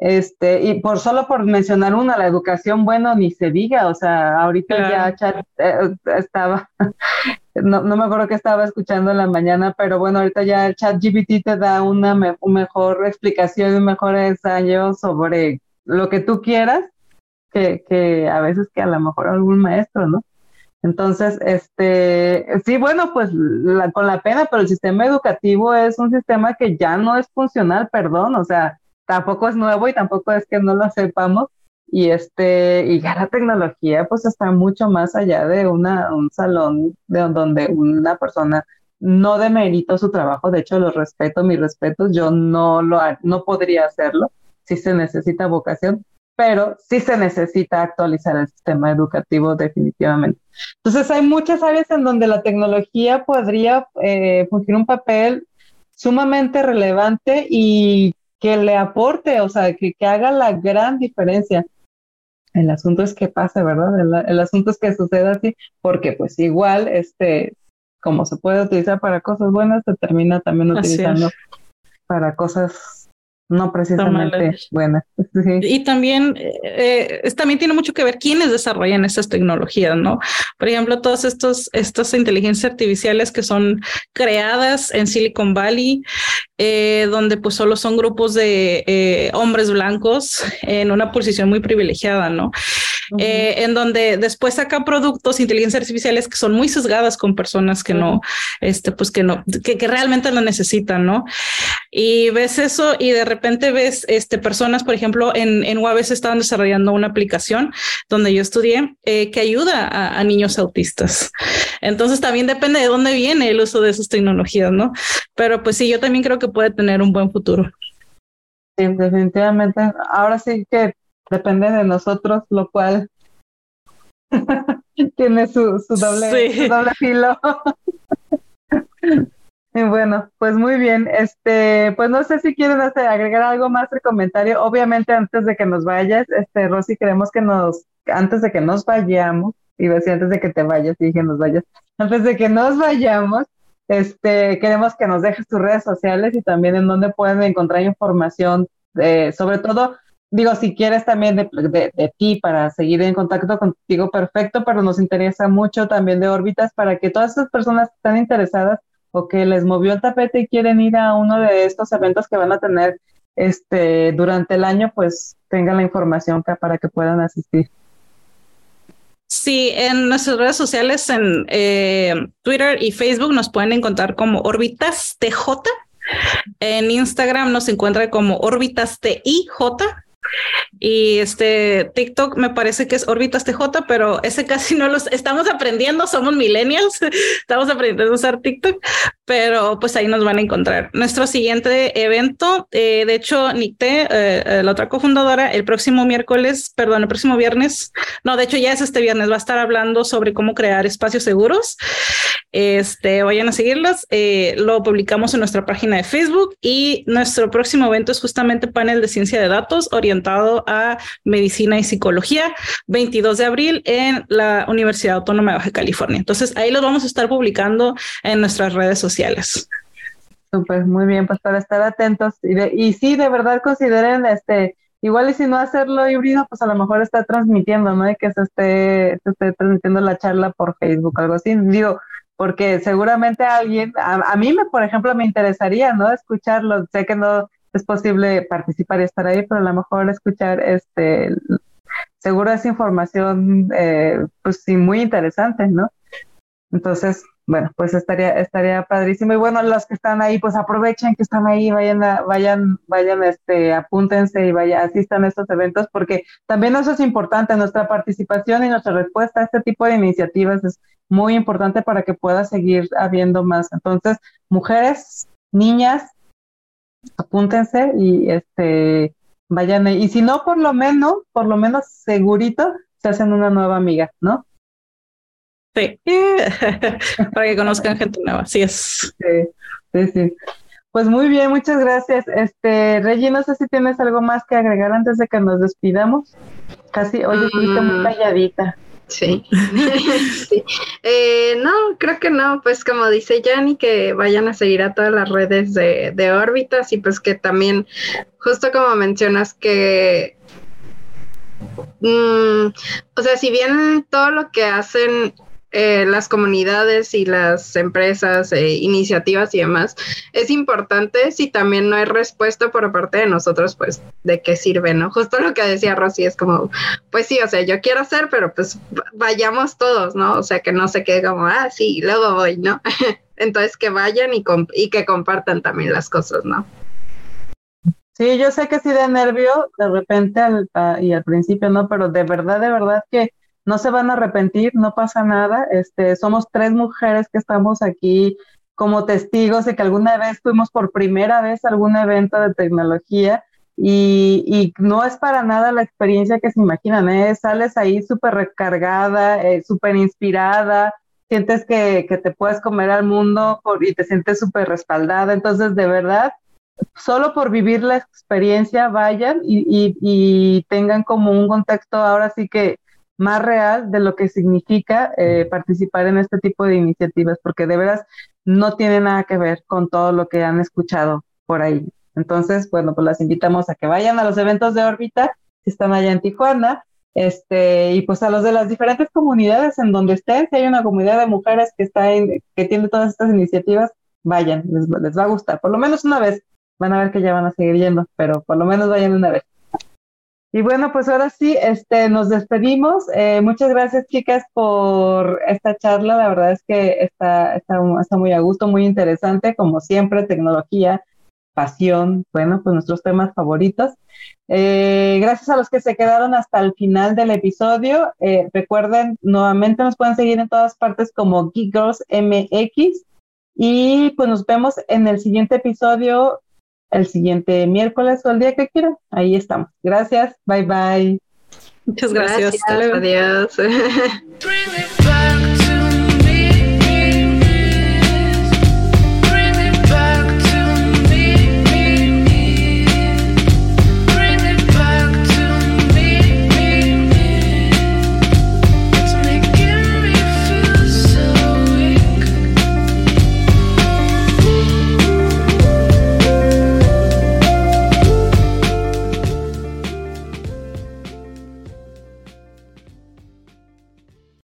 Speaker 2: Este, y por solo por mencionar una, la educación, bueno, ni se diga, o sea, ahorita ya chat, eh, estaba, no, no, me acuerdo que estaba escuchando en la mañana, pero bueno, ahorita ya el chat GPT te da una mejor explicación, un mejor ensayo sobre lo que tú quieras, que, que a veces que a lo mejor algún maestro, ¿no? Entonces, este, sí, bueno, pues con la pena, pero el sistema educativo es un sistema que ya no es funcional, perdón, o sea, tampoco es nuevo y tampoco es que no lo sepamos. Y este, y ya la tecnología pues está mucho más allá de una, un salón de donde una persona no demerito su trabajo, de hecho lo respeto, mis respetos, yo no lo no podría hacerlo, si se necesita vocación, pero sí se necesita actualizar el sistema educativo definitivamente. Entonces hay muchas áreas en donde la tecnología podría eh, fungir un papel sumamente relevante y que le aporte, o sea, que, que haga la gran diferencia. El asunto es que pase, ¿verdad? El, asunto es que suceda así, porque pues igual, este, como se puede utilizar para cosas buenas, se termina también utilizando para cosas no precisamente buena.
Speaker 1: Y también, eh, también tiene mucho que ver quiénes desarrollan estas tecnologías, ¿no? Por ejemplo, todas estos, estas inteligencias artificiales que son creadas en Silicon Valley, eh, donde pues solo son grupos de eh, hombres blancos en una posición muy privilegiada, ¿no? Eh, en donde después saca productos, inteligencias artificiales que son muy sesgadas con personas que no, este, pues que no, que, que, realmente lo necesitan, ¿no? Y ves eso y de repente ves este, personas, por ejemplo, en, en UABC estaban desarrollando una aplicación donde yo estudié eh, que ayuda a, a niños autistas. Entonces también depende de dónde viene el uso de esas tecnologías, ¿no? Pero pues sí, yo también creo que puede tener un buen futuro.
Speaker 2: Sí, definitivamente. Ahora sí que depende de nosotros, lo cual tiene su, su, doble, doble filo. bueno, pues muy bien. Este, pues no sé si quieren agregar algo más de comentario. Obviamente, antes de que nos vayas, este, Rosy, queremos que nos, antes de que nos vayamos, y decir antes de que te vayas, dije nos vayas, antes de que nos vayamos, este, queremos que nos dejes tus redes sociales y también en dónde pueden encontrar información, sobre todo digo, si quieres también de, ti para seguir en contacto contigo, perfecto, pero nos interesa mucho también de órbitas para que todas esas personas que están interesadas o que les movió el tapete y quieren ir a uno de estos eventos que van a tener este durante el año, pues tengan la información para que puedan asistir.
Speaker 1: Sí, en nuestras redes sociales, en eh, Twitter y Facebook, nos pueden encontrar como Orbitas TJ. En Instagram nos encuentra como Orbitas TIJ. Y este TikTok me parece que es Orbitas TJ, pero ese casi no los estamos aprendiendo, somos millennials, estamos aprendiendo a usar TikTok, pero pues ahí nos van a encontrar. Nuestro siguiente evento, eh, de hecho, Nicté, eh, eh, la otra cofundadora, el próximo miércoles, perdón, el próximo viernes, no, de hecho ya es este viernes, va a estar hablando sobre cómo crear espacios seguros. Este, vayan a seguirlas, lo publicamos en nuestra página de Facebook y nuestro próximo evento es justamente panel de ciencia de datos orientado a medicina y psicología, 22 de abril en la Universidad Autónoma de Baja California. Entonces ahí los vamos a estar publicando en nuestras redes sociales.
Speaker 2: Súper, muy bien, pues para estar atentos y, y sí, de verdad consideren este, igual y si no hacerlo híbrido, pues a lo mejor está transmitiendo, ¿no? Y que se esté, se esté transmitiendo la charla por Facebook, algo así. Digo, porque seguramente alguien, a, a, mí me, por ejemplo, me interesaría, ¿no? Escucharlo. Sé que no es posible participar y estar ahí, pero a lo mejor escuchar este, seguro es información, eh, pues sí, muy interesante, ¿no? Entonces, bueno, pues estaría, estaría padrísimo. Y bueno, los que están ahí, pues aprovechen que están ahí, vayan, a, vayan, vayan, este, apúntense y vayan, asistan a estos eventos, porque también eso es importante, nuestra participación y nuestra respuesta a este tipo de iniciativas es muy importante para que pueda seguir habiendo más. Entonces, mujeres, niñas, apúntense y este vayan y si no por lo menos por lo menos segurito se hacen una nueva amiga no
Speaker 1: sí. Para que conozcan gente nueva así es.
Speaker 2: Sí, sí, pues muy bien muchas gracias. Este Reggie no sé si tienes algo más que agregar antes de que nos despidamos. Casi hoy estuviste muy mm. calladita
Speaker 3: Sí. sí. Eh, no, creo que no. Pues como dice Yanni, que vayan a seguir a todas las redes de, de órbitas y pues que también, justo como mencionas, que mm, o sea, si bien todo lo que hacen eh, las comunidades y las empresas, e iniciativas y demás, es importante si también no hay respuesta por parte de nosotros, pues, ¿de qué sirve, no? Justo lo que decía Rosy es como, pues sí, o sea, yo quiero hacer, pero pues vayamos todos, ¿no? O sea, que no se quede como, ah, sí, luego voy, ¿no? Entonces que vayan y, que compartan también las cosas, ¿no?
Speaker 2: Sí, yo sé que sí de nervio de repente y al principio no, pero de verdad, de verdad que no se van a arrepentir, no pasa nada. Este, somos tres mujeres que estamos aquí como testigos de que alguna vez fuimos por primera vez a algún evento de tecnología y, no es para nada la experiencia que se imaginan, ¿eh? sales ahí súper recargada, eh, súper inspirada, sientes que, te puedes comer al mundo y te sientes súper respaldada, entonces de verdad, solo por vivir la experiencia vayan y tengan como un contexto ahora sí que más real de lo que significa eh, participar en este tipo de iniciativas, porque de veras no tiene nada que ver con todo lo que han escuchado por ahí. Entonces, bueno, pues las invitamos a que vayan a los eventos de órbita, que están allá en Tijuana, este, y pues a los de las diferentes comunidades en donde estén, si hay una comunidad de mujeres que está en, que tiene todas estas iniciativas, vayan, les, les va a gustar, por lo menos una vez, van a ver que ya van a seguir yendo, pero por lo menos vayan una vez. Y bueno, pues ahora sí, este, nos despedimos. Eh, muchas gracias, chicas, por esta charla. La verdad es que está, está, muy a gusto, muy interesante, como siempre, tecnología, pasión, bueno, pues nuestros temas favoritos. Eh, gracias a los que se quedaron hasta el final del episodio. Eh, recuerden, nuevamente nos pueden seguir en todas partes como Geek Girls MX. Y pues nos vemos en el siguiente episodio el siguiente miércoles o el día que quieran. Ahí estamos. Gracias. Bye bye.
Speaker 1: Muchas gracias.
Speaker 3: gracias adiós.